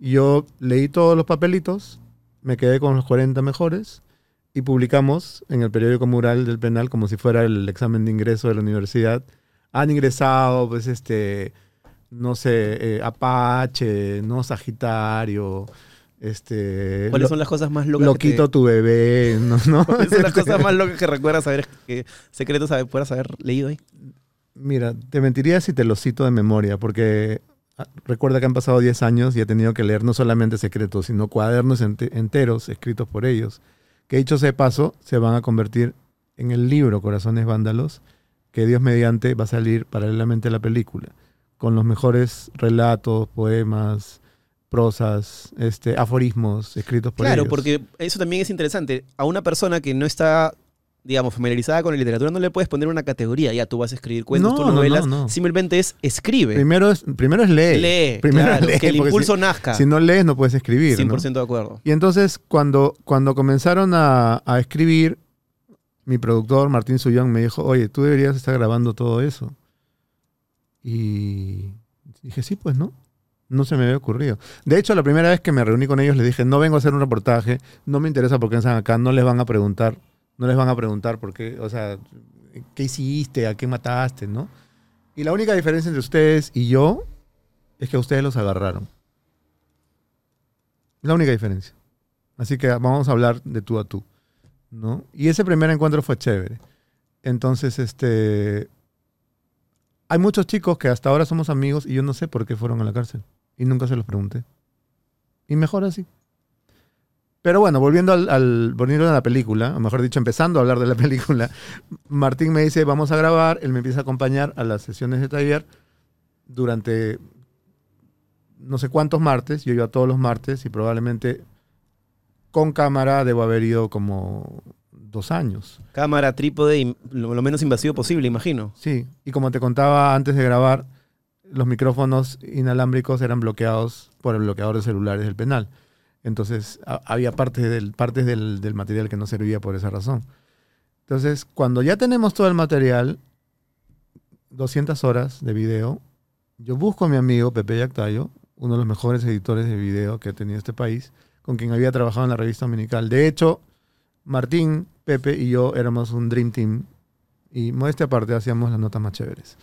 Yo leí todos los papelitos, me quedé con los 40 mejores y publicamos en el periódico mural del penal como si fuera el examen de ingreso de la universidad. Han ingresado, pues, este, no sé, eh, Apache, ¿no? Sagitario, este... ¿Cuáles lo- son las cosas más locas lo que te- quito tu bebé, ¿no? ¿no? ¿Cuáles son las cosas más locas que recuerdas haber, que secretos puedas haber leído ahí? Mira, te mentiría si te lo cito de memoria, porque ah, recuerda que han pasado 10 años y he tenido que leer no solamente secretos, sino cuadernos ente- enteros escritos por ellos, que dicho sea de paso, se van a convertir en el libro Corazones Vándalos, que Dios mediante va a salir paralelamente a la película, con los mejores relatos, poemas, prosas, este, aforismos escritos por Claro, ellos. porque eso también es interesante. A una persona que no está, digamos, familiarizada con la literatura, no le puedes poner una categoría. Ya tú vas a escribir cuentos, No, tú novelas. no, no. Simplemente es escribe. Primero es, primero es lee. lee. Primero claro, lee, que el impulso nazca. Si no lees, no puedes escribir. ¿no? 100% de acuerdo. Y entonces, cuando, cuando comenzaron a, a escribir, mi productor Martín Sullón me dijo, oye, tú deberías estar grabando todo eso. Y dije, sí, pues no. No se me había ocurrido. De hecho, la primera vez que me reuní con ellos les dije, no vengo a hacer un reportaje, no me interesa por qué están acá, no les van a preguntar, no les van a preguntar por qué, o sea, qué hiciste, a qué mataste, ¿no? Y la única diferencia entre ustedes y yo es que ustedes los agarraron. La única diferencia. Así que vamos a hablar de tú a tú, ¿no? Y ese primer encuentro fue chévere. Entonces, este, hay muchos chicos que hasta ahora somos amigos y yo no sé por qué fueron a la cárcel. Y nunca se los pregunté. Y mejor así. Pero bueno, volviendo, al, volviendo a la película, o mejor dicho, empezando a hablar de la película, Martín me dice, vamos a grabar, él me empieza a acompañar a las sesiones de taller durante no sé cuántos martes, yo iba todos los martes y probablemente con cámara debo haber ido como dos años. Cámara, trípode y lo, lo menos invasivo posible, imagino. Sí, y como te contaba antes de grabar, los micrófonos inalámbricos eran bloqueados por el bloqueador de celulares del penal. Entonces a- había partes, del, partes del, del material que no servía por esa razón. Entonces, cuando ya tenemos todo el material, 200 horas de video, yo busco a mi amigo Pepe Yactayo, uno de los mejores editores de video que ha tenido este país, con quien había trabajado en la revista Dominical. De hecho, Martín, Pepe y yo éramos un Dream Team y modestia aparte hacíamos las notas más chéveres.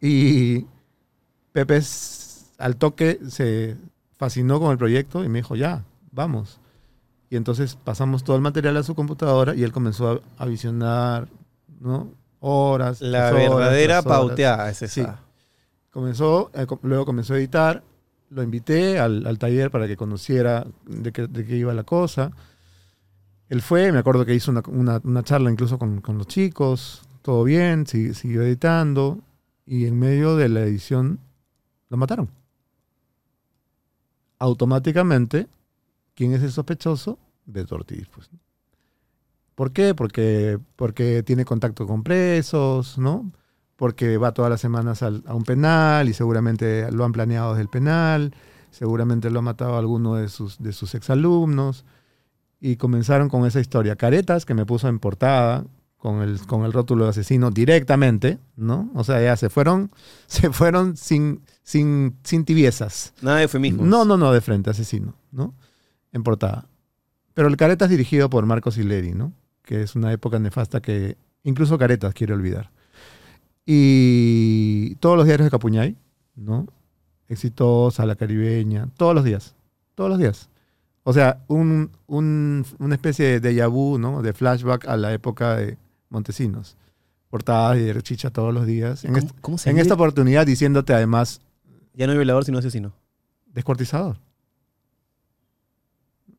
Y Pepe al toque se fascinó con el proyecto y me dijo, ya, vamos. Y entonces pasamos todo el material a su computadora y él comenzó a, a visionar, ¿no? Horas. La horas, verdadera pauteada es esa. Sí. Comenzó, eh, luego comenzó a editar, lo invité al, al taller para que conociera de qué, de qué iba la cosa. Él fue, me acuerdo que hizo una, una- charla incluso con, con los chicos, todo bien, si- siguió editando y en medio de la edición lo mataron. Automáticamente, ¿quién es el sospechoso? Beto Ortiz. Pues. ¿Por qué? Porque, porque tiene contacto con presos, ¿no? porque va todas las semanas a un penal y seguramente lo han planeado desde el penal, seguramente lo ha matado alguno de sus, de sus exalumnos. Y comenzaron con esa historia. Caretas, que me puso en portada con el, con el rótulo de asesino directamente, ¿no? O sea, ya se fueron, se fueron sin, sin, sin tibiezas. Nada de eufemismos. No, no, no, de frente, asesino, ¿no? En portada. Pero el Caretas dirigido por Marcos Sileri, ¿no? Que es una época nefasta que incluso Caretas quiere olvidar. Y todos los diarios de Capuñay, ¿no? Exitosa, La Caribeña, todos los días, todos los días. O sea, un, un- una especie de déjà vu, ¿no? De flashback a la época de Montesinos. Portadas de chicha todos los días. En, ¿Cómo, est- cómo se en esta oportunidad diciéndote además Ya no hay violador, sino asesino. descuartizador.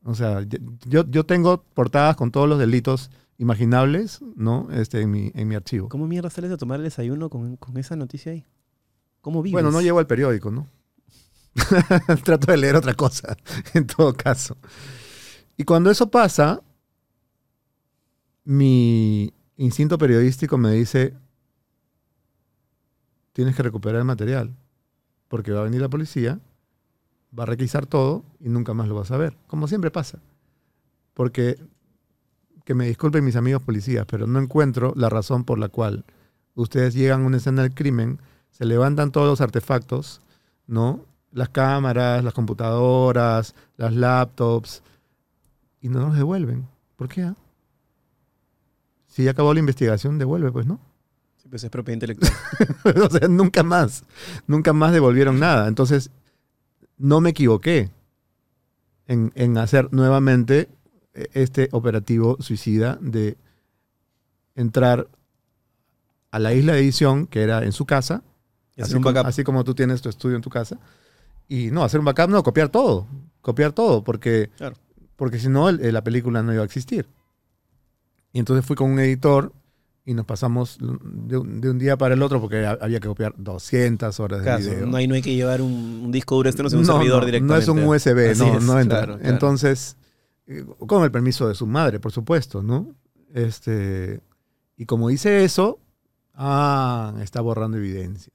O sea, yo- yo, tengo portadas con todos los delitos imaginables, ¿no? Este, en mi, en mi archivo. ¿Cómo mierda sales a tomar el desayuno con, con esa noticia ahí? ¿Cómo vives? Bueno, no llego al periódico, ¿no? Trato de leer otra cosa, en todo caso. Y cuando eso pasa, mi instinto periodístico me dice, tienes que recuperar el material, porque va a venir la policía, va a requisar todo y nunca más lo vas a ver, como siempre pasa. Porque, que me disculpen mis amigos policías, pero no encuentro la razón por la cual ustedes llegan a una escena del crimen, se levantan todos los artefactos, ¿no? Las cámaras, las computadoras, las laptops, y no los devuelven. ¿Por qué? ah? Si ya acabó la investigación, devuelve, pues no. Sí, pues es propiedad intelectual. o sea, nunca más, nunca más devolvieron nada. Entonces, no me equivoqué en, en hacer nuevamente eh, este operativo suicida de entrar a la isla de edición, que era en su casa, así como, así como tú tienes tu estudio en tu casa. Y no, hacer un backup, no, copiar todo. Copiar todo, porque, Claro. porque si no, el- la película no iba a existir. Y entonces fui con un editor y nos pasamos de un, de un día para el otro porque ha- había que copiar 200 horas de video. no, hay, no hay que llevar un, un disco duro externo, sino un servidor no, directamente. No es un USB, Así no, es, no entra. claro, claro. Entonces, eh, con el permiso de su madre, por supuesto, ¿no? Este, y como hice eso, ah, está borrando evidencias.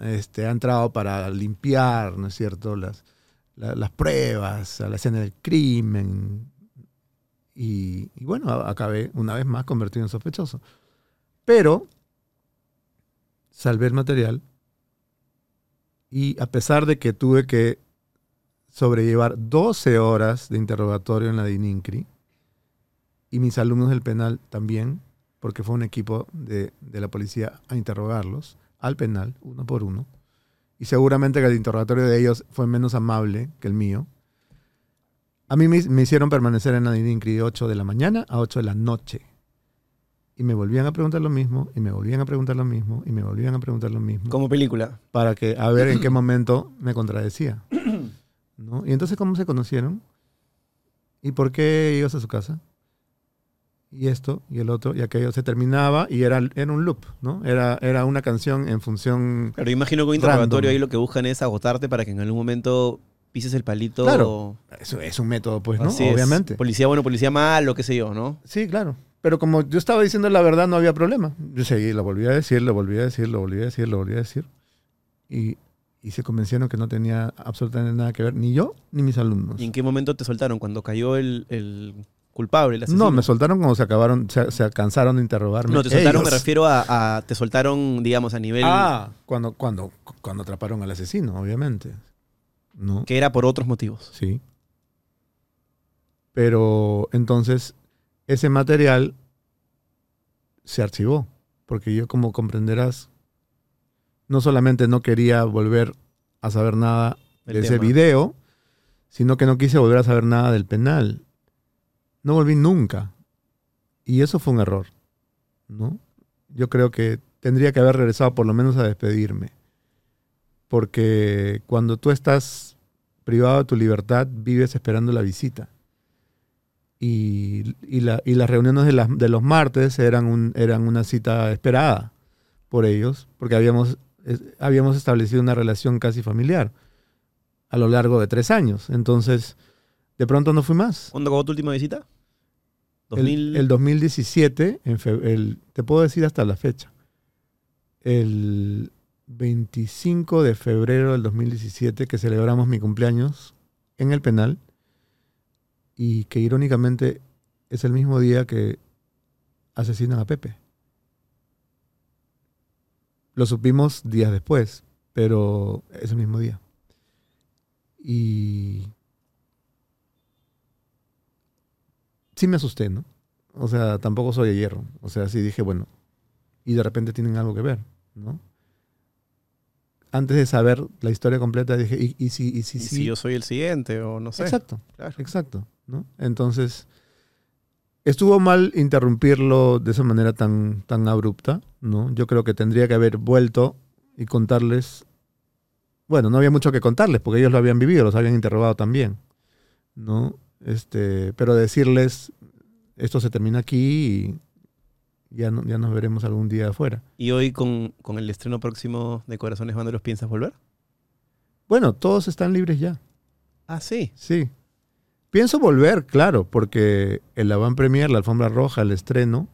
Este, ha entrado para limpiar, ¿no es cierto?, las, la- las pruebas a la escena del crimen. Y, bueno, acabé una vez más convertido en sospechoso. Pero salvé el material y a pesar de que tuve que sobrellevar 12 horas de interrogatorio en la DININCRI y mis alumnos del penal también, porque fue un equipo de, de la policía a interrogarlos al penal, uno por uno. Y seguramente que el interrogatorio de ellos fue menos amable que el mío. A mí me, me hicieron permanecer en la DININCRI de 8 de la mañana a 8 de la noche. Y me volvían a preguntar lo mismo, y me volvían a preguntar lo mismo, y me volvían a preguntar lo mismo Como película. para que a ver en qué momento me contradecía. ¿no? Y entonces, ¿cómo se conocieron? ¿Y por qué ibas a su casa? Y esto, y el otro, y aquello se terminaba y era, era un loop, ¿no? Era, era una canción en función... Pero imagino que un interrogatorio Random. ahí lo que buscan es agotarte para que en algún momento pises el palito. Claro. Eso es un método, pues, ¿no? Así es. Obviamente. Policía bueno, policía malo, qué sé yo, ¿no? Sí, claro. Pero como yo estaba diciendo la verdad, no había problema. Yo seguí, lo volví a decir, lo volví a decir, lo volví a decir, lo volví a decir. Y, y se convencieron que no tenía absolutamente nada que ver, ni yo ni mis alumnos. ¿Y en qué momento te soltaron? Cuando cayó el, el culpable, el asesino. No, me soltaron cuando se acabaron, se, se cansaron de interrogarme. No, te soltaron, me refiero a, a- Te soltaron, digamos, a nivel. Ah, cuando, cuando, cuando atraparon al asesino, obviamente. ¿No? Que era por otros motivos. Sí. Pero entonces, ese material se archivó. Porque yo, como comprenderás, no solamente no quería volver a saber nada El de ese video, sino que no quise volver a saber nada del penal. No volví nunca. Y eso fue un error. ¿No? Yo creo que tendría que haber regresado por lo menos a despedirme. Porque cuando tú estás privado de tu libertad, vives esperando la visita. Y, y la- y las reuniones de, de los martes eran, un- eran una cita esperada por ellos, porque habíamos establecido una relación casi familiar a lo largo de tres años. Entonces, de pronto no fui más. ¿Cuándo acabó tu última visita? El- 2000. El, 2017, en fe- el- te puedo decir hasta la fecha. El 25 de febrero del 2017, que celebramos mi cumpleaños en el penal, y que irónicamente es el mismo día que asesinan a Pepe. Lo supimos días después, pero es el mismo día. Y sí me asusté, ¿no? O sea, tampoco soy de hierro. O sea, sí dije, bueno, y de repente tienen algo que ver, ¿no? Antes de saber la historia completa dije, ¿y, y si, y si, y sí? si yo soy el siguiente, o no sé. Exacto, Claro. exacto, ¿no? Entonces, estuvo mal interrumpirlo de esa manera tan, tan abrupta, ¿no? Yo creo que tendría que haber vuelto y contarles, bueno, no había mucho que contarles porque ellos lo habían vivido, los habían interrogado también, ¿no? Este, pero decirles, esto se termina aquí y ya, no- ya nos veremos algún día afuera. ¿Y hoy con, con el estreno próximo de Corazones Vándalos piensas volver? Bueno, todos están libres ya. Ah, sí. Sí. Pienso volver, claro, porque el avant premier, la alfombra roja, el estreno,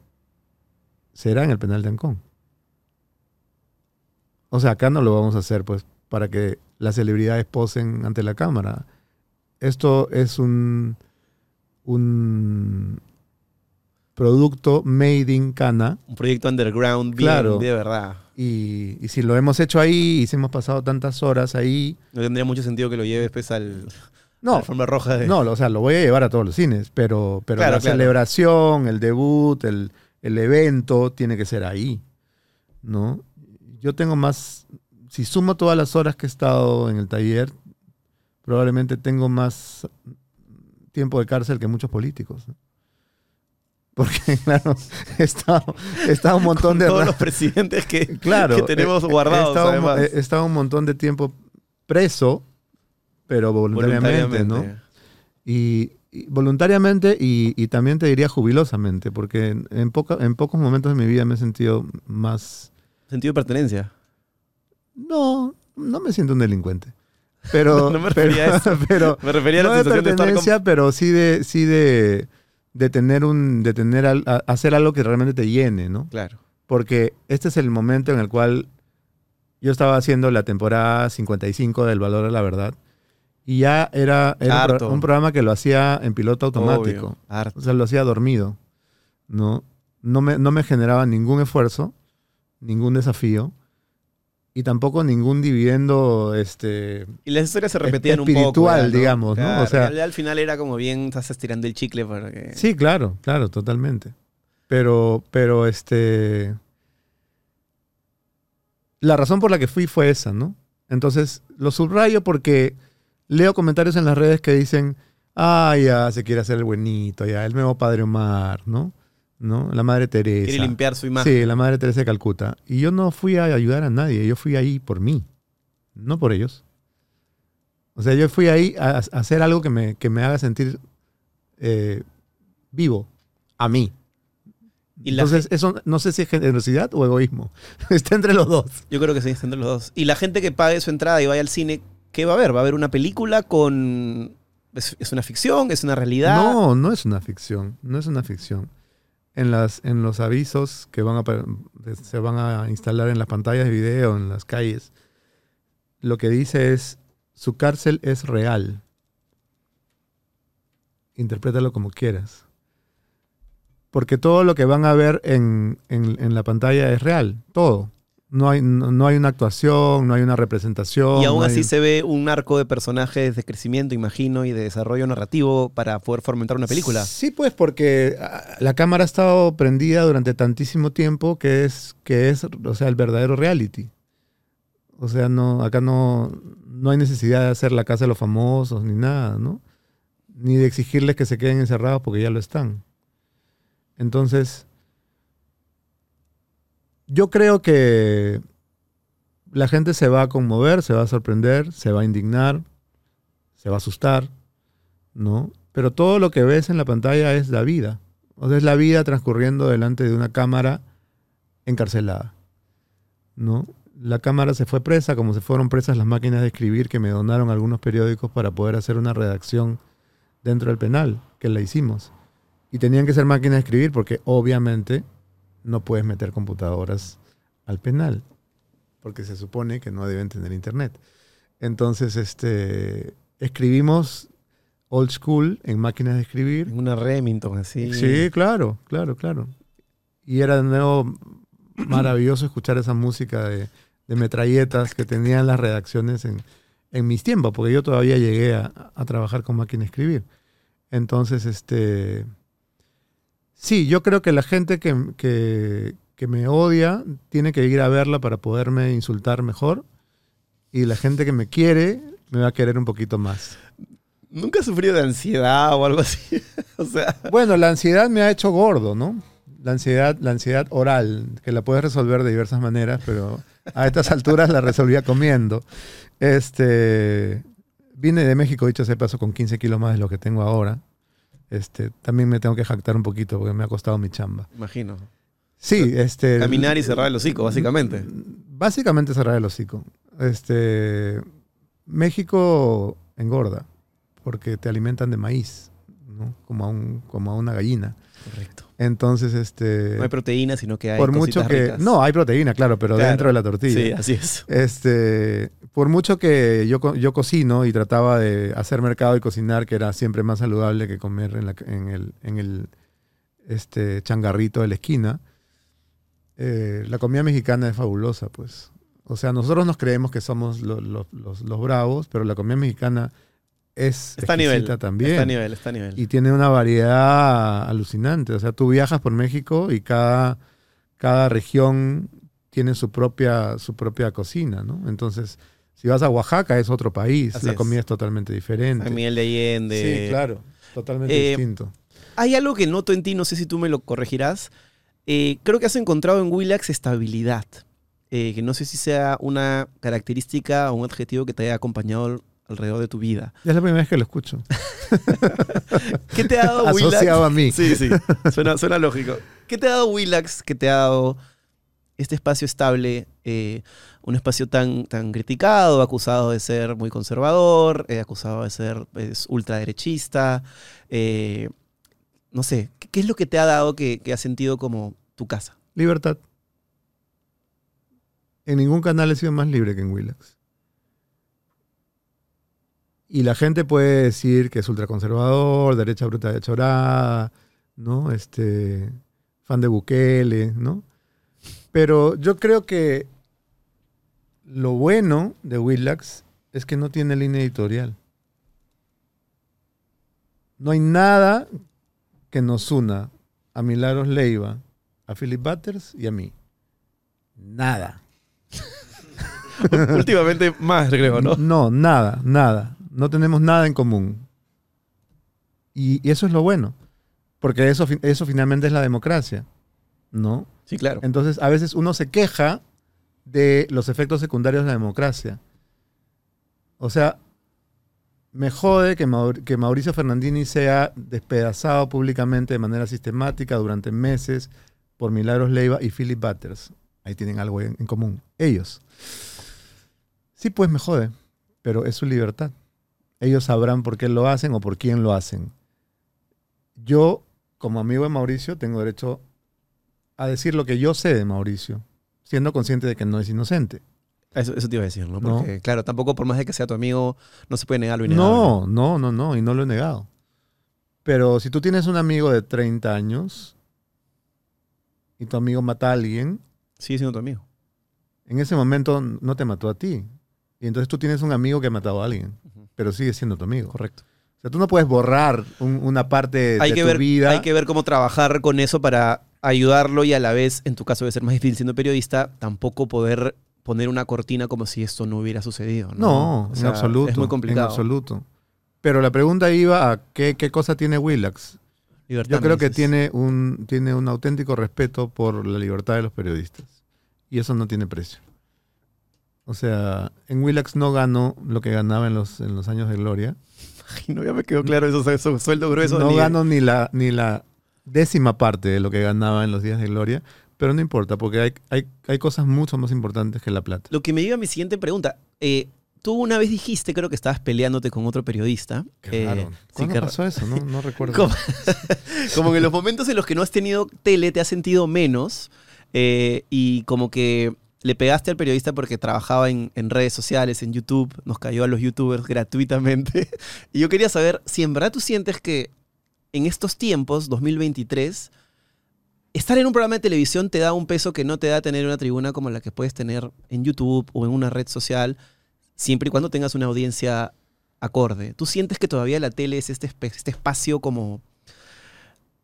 será en el penal de Ancón. O sea, acá no lo vamos a hacer, pues, para que las celebridades posen ante la cámara. Esto es un, un producto made in Cana. Un proyecto underground, bien, Claro. de verdad. Y, y si lo hemos hecho ahí, y si hemos pasado tantas horas ahí. No tendría mucho sentido que lo lleves pues, al, No, la forma roja de... No, o sea, lo voy a llevar a todos los cines, pero, pero Claro, la claro. celebración, el debut, el, el evento, tiene que ser ahí, ¿no? Yo tengo más, si sumo todas las horas que he estado en el taller, probablemente tengo más tiempo de cárcel que muchos políticos. ¿no? Porque, claro, he estado, he estado un montón Con de... todos los presidentes que, claro, que tenemos he guardados, estado además. He, estado un montón de tiempo preso, pero voluntariamente, ¿no? Y, y voluntariamente y, y también te diría jubilosamente, porque en, en poca- en pocos momentos de mi vida me he sentido más... Sentido de pertenencia. No, no me siento un delincuente. Pero, No me pero, refería a eso. pero- Me refería a no la de sensación de estar pero sí de, sí de, de tener un, de tener al- a- hacer algo que realmente te llene, ¿no? Claro. Porque este es el momento en el cual yo estaba haciendo la temporada 55 del Valor de la Verdad Y ya era, era un, pro- Harto. un programa que lo hacía en piloto automático. Obvio. O sea, lo hacía dormido. ¿no? No, me, no me generaba ningún esfuerzo, ningún desafío. Y tampoco ningún dividendo este, Y las historias se repetían un poco. espiritual, ¿no? digamos, ¿no? O sea- al final era como bien, estás estirando el chicle para que... Sí, claro, claro, totalmente. Pero, pero este. La razón por la que fui fue esa, ¿no? Entonces, lo subrayo porque leo comentarios en las redes que dicen, ah, ya se quiere hacer el buenito, ya, el nuevo padre Omar, ¿no? ¿No? La madre Teresa. Quiere limpiar su imagen. Sí, la madre Teresa de Calcuta. Y yo no fui a ayudar a nadie, yo fui ahí por mí, no por ellos. O sea, yo fui ahí a, a hacer algo que me, que me haga sentir eh, vivo, a mí. Y Entonces, eso no sé si es generosidad o egoísmo. Está entre los dos. Yo creo que sí, están entre los dos. Y la gente que pague su entrada y vaya al cine, ¿qué va a ver? ¿Va a ver una película con... ¿Es, es una ficción? ¿Es una realidad? No, no es una ficción. No es una ficción. En, las, en los avisos que van a, se van a instalar en las pantallas de video, en las calles, lo que dice es, su cárcel es real. Interprétalo como quieras. Porque todo lo que van a ver en, en- en la pantalla es real. Todo. No hay, no, hay una actuación, no hay una representación. Y aún no hay- así se ve un arco de personajes de crecimiento, imagino, y de desarrollo narrativo para poder fomentar una película. Sí, pues porque ah, la cámara ha estado prendida durante tantísimo tiempo que es, que es o sea, el verdadero reality. O sea, no, acá no, no hay necesidad de hacer la casa de los famosos ni nada, ¿no? Ni de exigirles que se queden encerrados porque ya lo están. Entonces, yo creo que la gente se va a conmover, se va a sorprender, se va a indignar, se va a asustar, ¿no? Pero todo lo que ves en la pantalla es la vida. O sea, es la vida transcurriendo delante de una cámara encarcelada, ¿no? La cámara se fue presa, como se fueron presas las máquinas de escribir que me donaron algunos periódicos para poder hacer una redacción dentro del penal, que la hicimos. Y tenían que ser máquinas de escribir porque obviamente no puedes meter computadoras al penal, porque se supone que no deben tener internet. Entonces, este, escribimos old school en máquinas de escribir. En una Remington, así. Sí, claro, claro, claro. Y era de nuevo maravilloso escuchar esa música de, de metralletas que tenían las redacciones en, en mis tiempos, porque yo todavía llegué a, a trabajar con máquina de escribir. Entonces, este. Sí, yo creo que la gente que, que, que me odia tiene que ir a verla para poderme insultar mejor. Y la gente que me quiere me va a querer un poquito más. ¿Nunca has sufrido de ansiedad o algo así? o sea, Bueno, la ansiedad me ha hecho gordo, ¿no? La ansiedad, la ansiedad oral, que la puedes resolver de diversas maneras, pero a estas alturas la resolvía comiendo. Este, vine de México, dicho sea paso, con 15 kilos más de lo que tengo ahora. Este, también me tengo que jactar un poquito porque me ha costado mi chamba. imagino. Sí, este. Caminar y cerrar el hocico, básicamente. Básicamente cerrar el hocico. Este, México engorda porque te alimentan de maíz, ¿no? Como a, un, como a una gallina. Correcto. Entonces, este. No hay proteína, sino que hay por mucho que. ricas. No, hay proteína, claro, pero Claro. dentro de la tortilla. Sí, así es. Este, por mucho que yo, yo cocino y trataba de hacer mercado y cocinar, que era siempre más saludable que comer en, la- en el, en el este, changarrito de la esquina, eh, la comida mexicana es fabulosa, pues. O sea, nosotros nos creemos que somos lo- lo- los, los bravos, pero la comida mexicana es Está nivel. también. Está a nivel, está a nivel. Y tiene una variedad alucinante. O sea, tú viajas por México y cada, cada región tiene su propia, su propia cocina, ¿no? Entonces, si vas a Oaxaca es otro país, Así la es. comida es totalmente diferente. San Miguel de Allende. Sí, claro, totalmente Eh, distinto. Hay algo que noto en ti, no sé si tú me lo corregirás. Eh, creo que has encontrado en Willax estabilidad. Eh, que no sé si sea una característica o un adjetivo que te haya acompañado alrededor de tu vida. Ya es la primera vez que lo escucho. ¿Qué te ha dado Willax? Asociado a mí. Sí, sí. Suena, suena lógico. ¿Qué te ha dado Willax que te ha dado este espacio estable? eh, un espacio tan, tan criticado, acusado de ser muy conservador, eh, acusado de ser pues, ultraderechista. eh, no sé, ¿qué, qué es lo que te ha dado que, que has sentido como tu casa? Libertad. En ningún canal he sido más libre que en Willax. Y la gente puede decir que es ultraconservador, derecha bruta de chorada, ¿no? Este, fan de Bukele, ¿no? Pero yo creo que lo bueno de Willax es que no tiene línea editorial. No hay nada que nos una a Milagros Leiva, a Philip Butters y a mí. Nada. Últimamente más, creo, ¿no? No, nada, nada. No tenemos nada en común. Y, y eso es lo bueno. Porque eso, eso finalmente es la democracia. ¿No? Sí, claro. Entonces, a veces uno se queja de los efectos secundarios de la democracia. O sea, me jode que, Maur- que Mauricio Fernandini sea despedazado públicamente de manera sistemática durante meses por Milagros Leiva y Philip Butters. Ahí tienen algo en, en común. Ellos. Sí, pues me jode, pero es su libertad. Ellos sabrán por qué lo hacen o por quién lo hacen. Yo, como amigo de Mauricio, tengo derecho a decir lo que yo sé de Mauricio, siendo consciente de que no es inocente. Eso, eso te iba a decir, ¿no? No. Porque, claro, tampoco por más de que sea tu amigo, no se puede negar lo innegable. No, no, no, no, y no lo he negado. Pero si tú tienes un amigo de 30 años y tu amigo mata a alguien, Sigue siendo tu amigo. en ese momento no te mató a ti. Y entonces tú tienes un amigo que ha matado a alguien, pero sigue siendo tu amigo. Correcto. O sea, tú no puedes borrar un- una parte Hay de que, tu ver, vida. hay que ver cómo trabajar con eso para ayudarlo y a la vez, en tu caso debe ser más difícil siendo periodista, tampoco poder poner una cortina como si esto no hubiera sucedido. No, No, O en absoluto. Es muy complicado. En absoluto. Pero la pregunta iba a qué, qué cosa tiene Willax. Libertad, Yo creo que tiene un, tiene un auténtico respeto por la libertad de los periodistas. Y eso no tiene precio. O sea, en Willax no ganó lo que ganaba en los, en los años de gloria. Ay, no, ya me quedó claro esos, esos sueldos gruesos. no ni- ganó ni la, ni la décima parte de lo que ganaba en los días de gloria. Pero no importa, porque hay, hay, hay cosas mucho más importantes que la plata. Lo que me lleva a mi siguiente pregunta. Eh, tú una vez dijiste, creo que estabas peleándote con otro periodista. Qué Eh, raro. sí, ¿Cuándo qué pasó eso? No, no recuerdo. Como, como que en los momentos en los que no has tenido tele te has sentido menos eh, y como que le pegaste al periodista porque trabajaba en, redes sociales, en YouTube, nos cayó a los youtubers gratuitamente. Y yo quería saber si en verdad tú sientes que en estos tiempos, 2023, estar en un programa de televisión te da un peso que no te da tener una tribuna como la que puedes tener en YouTube o en una red social, siempre y cuando tengas una audiencia acorde. ¿Tú sientes que todavía la tele es este, este espacio como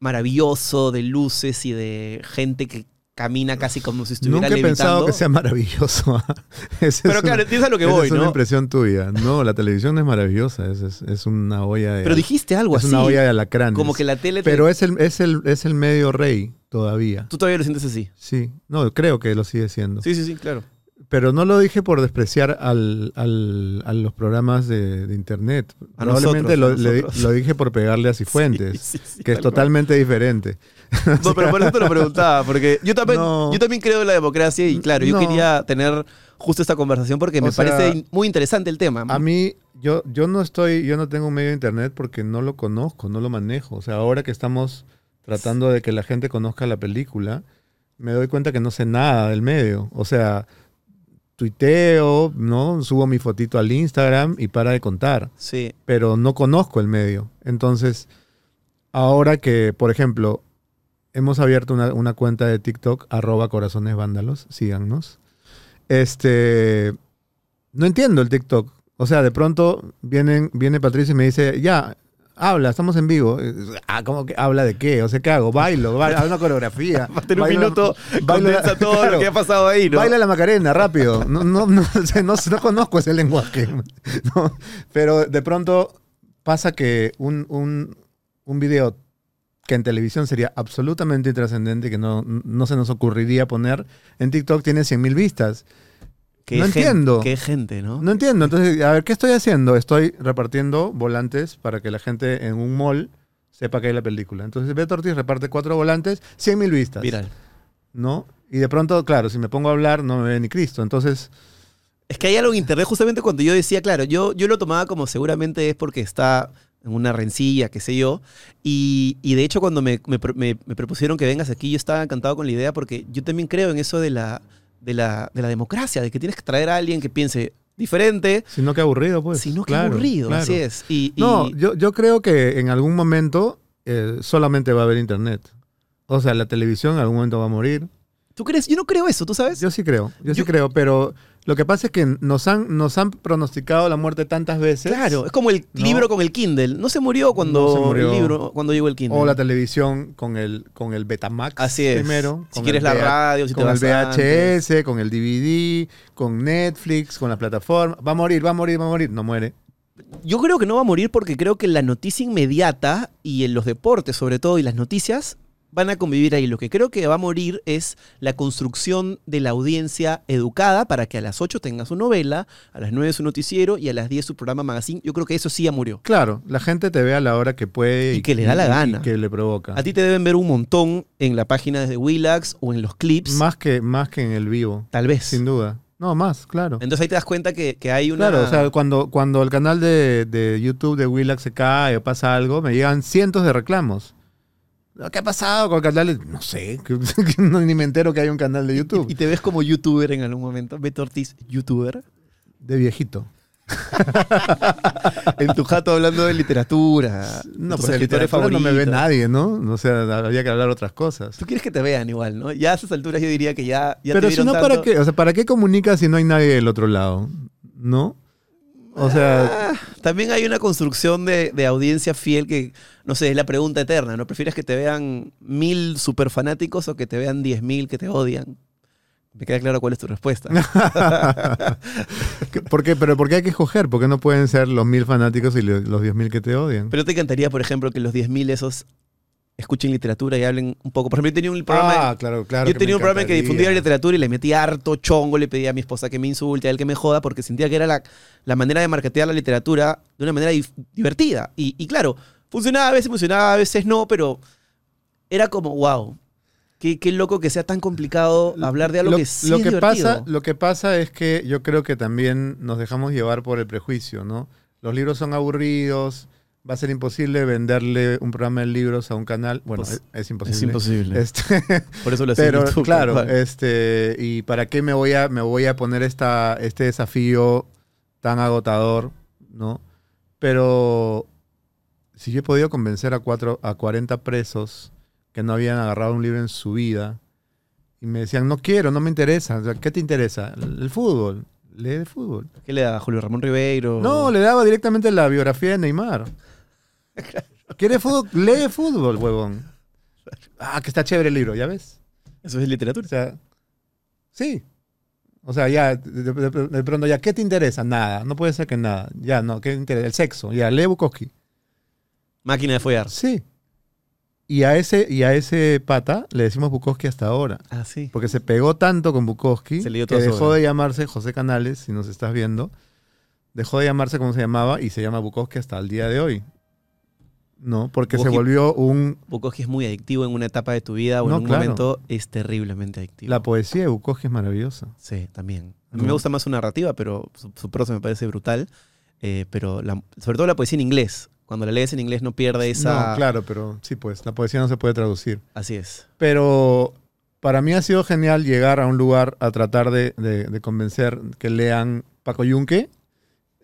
maravilloso de luces y de gente que camina casi como si estuviera Nunca he pensado levitando? que sea maravilloso. Esa Pero es claro, una- entiendes a lo que voy, es una ¿no? impresión tuya. No, la televisión es maravillosa. Es, es- es una olla de, Pero dijiste algo es así. una olla de alacranes. Como que la tele... te- Pero es el, es, el, es el medio rey todavía. Tú todavía lo sientes así. Sí, no, creo que lo sigue siendo. Sí, sí, sí, claro. Pero no lo dije por despreciar al, al- a los programas de, de internet. A Probablemente nosotros, lo, a le- lo dije por pegarle a Cifuentes, Sí, sí, sí, que es tal cual. totalmente diferente. No, pero por eso te lo preguntaba, porque yo también, No. yo también creo en la democracia y claro, yo No. quería tener justo esta conversación porque me O sea, parece muy interesante el tema. A mí, yo, yo no estoy, yo no tengo un medio de internet porque no lo conozco, no lo manejo. O sea, ahora que estamos tratando de que la gente conozca la película, me doy cuenta que no sé nada del medio. O sea, tuiteo, ¿no? Subo mi fotito al Instagram y para de contar. Sí, Pero no conozco el medio. Entonces, ahora que, por ejemplo, hemos abierto una, una cuenta de TikTok, arroba corazones vándalos, síganos. Este, no entiendo el TikTok. O sea, de pronto vienen, viene Patricia y me dice, ya, habla, estamos en vivo. Eh, Ah, ¿cómo que habla de qué? O sea, ¿qué hago? Bailo, bailo, hago una coreografía. Tener un minuto, bailo la- condensa todo claro. lo que ha pasado ahí, ¿no? Baila la Macarena, rápido. No, no, no, no, no conozco ese lenguaje. Pero de pronto pasa que un, un, un video que en televisión sería absolutamente intrascendente y que no, no se nos ocurriría poner, en TikTok tiene 100.000 vistas. Qué no entiendo. Qué gente, ¿no? No entiendo. Entonces, a ver, ¿qué estoy haciendo? Estoy repartiendo volantes para que la gente en un mall sepa que hay la película. Entonces, Beto Ortiz reparte cuatro volantes, 100.000 vistas. Viral. ¿No? Y de pronto, claro, si me pongo a hablar, no me ve ni Cristo. Entonces, Es que hay algo en internet, justamente cuando yo decía, claro, yo, yo lo tomaba como seguramente es porque está en una rencilla, qué sé yo. Y, y de hecho, cuando me, me me- me propusieron que vengas aquí, yo estaba encantado con la idea porque yo también creo en eso de la, de, la, de la democracia, de que tienes que traer a alguien que piense diferente, Sino que aburrido, pues. sino que Claro, aburrido, claro. así es. Y, y- No, yo, yo creo que en algún momento eh, solamente va a haber internet. O sea, la televisión en algún momento va a morir. ¿tú crees? Yo no creo eso, ¿tú sabes? Yo sí creo, yo, sí creo, pero lo que pasa es que nos han, nos han pronosticado la muerte tantas veces. Claro, es como el No. libro con el Kindle. No se murió cuando No se murió. el libro, cuando llegó el Kindle. O la televisión con el, con el Betamax Así es. primero. Si quieres el la radio, si te con el vas VHS, con el DVD, con Netflix, con la plataforma. Va a morir, va a morir, va a morir. No muere. Yo creo que no va a morir porque creo que la noticia inmediata y en los deportes sobre todo y las noticias van a convivir ahí. Lo que creo que va a morir es la construcción de la audiencia educada para que a las 8 tenga su novela, a las 9 su noticiero y a las 10 su programa magazine. Yo creo que eso sí ya murió. Claro, la gente te ve a la hora que puede Y que le da la gana. y que le provoca. A ti te deben ver un montón en la página de Willax o en los clips. Más que, más que en el vivo, tal vez. sin duda. No, más, claro. Entonces ahí te das cuenta que, que hay una... Claro, o sea, cuando, cuando el canal de, de YouTube de Willax se cae o pasa algo, me llegan cientos de reclamos. ¿Qué ha pasado con el canal? de- No sé, ni me entero que hay un canal de YouTube. y te ves como youtuber en algún momento. Beto Ortiz, youtuber. De viejito. En tu jato hablando de literatura. No, escritores literatura no me ve nadie, ¿no? O sea, habría que hablar otras cosas. Tú quieres que te vean igual, ¿no? Ya a esas alturas yo diría que ya, ya te Pero si no, tanto. ¿para qué? O sea, ¿para qué comunicas si no hay nadie del otro lado? ¿No? O sea, Ah, también hay una construcción de, de audiencia fiel que, no sé, es la pregunta eterna, ¿no? ¿Prefieres que te vean mil super fanáticos o que te vean diez mil que te odian? Me queda claro cuál es tu respuesta. ¿por qué? ¿Pero por qué hay que escoger? ¿Por qué no pueden ser los mil fanáticos y lo- los diez mil que te odian? Pero te encantaría, por ejemplo, que los diez mil esos escuchen literatura y hablen un poco. Por ejemplo, yo tenía un programa... ah, claro, claro. yo tenía un programa en que difundía la literatura y le metía harto chongo, le pedía a mi esposa que me insulte, a él que me joda, porque sentía que era la, la manera de marketear la literatura de una manera divertida. Y, y claro, funcionaba a veces, funcionaba a veces no, pero era como, wow, qué, qué loco que sea tan complicado hablar de algo lo, que sí lo es que divertido. pasa Lo que pasa es que yo creo que también nos dejamos llevar por el prejuicio, ¿no? Los libros son aburridos, va a ser imposible venderle un programa de libros a un canal. Bueno, Pues, es, es imposible. es imposible. Este, Por eso lo hacía pero YouTube, claro, este, ¿y para qué me voy a, me voy a poner esta, este desafío tan agotador, ¿no? Pero si yo he podido convencer a, cuatro, a 40 presos que no habían agarrado un libro en su vida y me decían, no quiero, no me interesa. O sea, ¿Qué te interesa? El, el fútbol. Lee de fútbol. ¿Qué le da Julio Ramón Ribeiro? No, le daba directamente la biografía de Neymar. ¿Quiere fútbol? Lee fútbol, huevón. Ah, que está chévere el libro, ¿ya ves? Eso es O literatura. sea, sí. O sea, ya, de, de- de- de pronto, ya, ¿qué te interesa? Nada. No puede ser que nada. Ya, no, ¿qué te interesa? El sexo. Ya, lee Bukowski. Máquina de follar. Sí. Y a ese, y a ese pata le decimos Bukowski hasta ahora. Ah, sí. Porque se pegó tanto con Bukowski Se que dejó de llamarse José Canales, si nos estás viendo. Dejó de llamarse como se llamaba y se llama Bukowski hasta el día de hoy. ¿No? Porque se volvió un. Bukowski es muy adictivo en una etapa de tu vida o No, en un claro. momento es terriblemente adictivo. La poesía de Bukowski es maravillosa. Sí, también. A mí No. me gusta más su narrativa, pero su, su prosa me parece brutal. Eh, pero la- sobre todo la poesía en inglés. Cuando la lees en inglés no pierde esa... No, claro, pero sí, pues, la poesía no se puede traducir. Así es. Pero para mí ha sido genial llegar a un lugar a tratar de, de- de convencer que lean Paco Yunque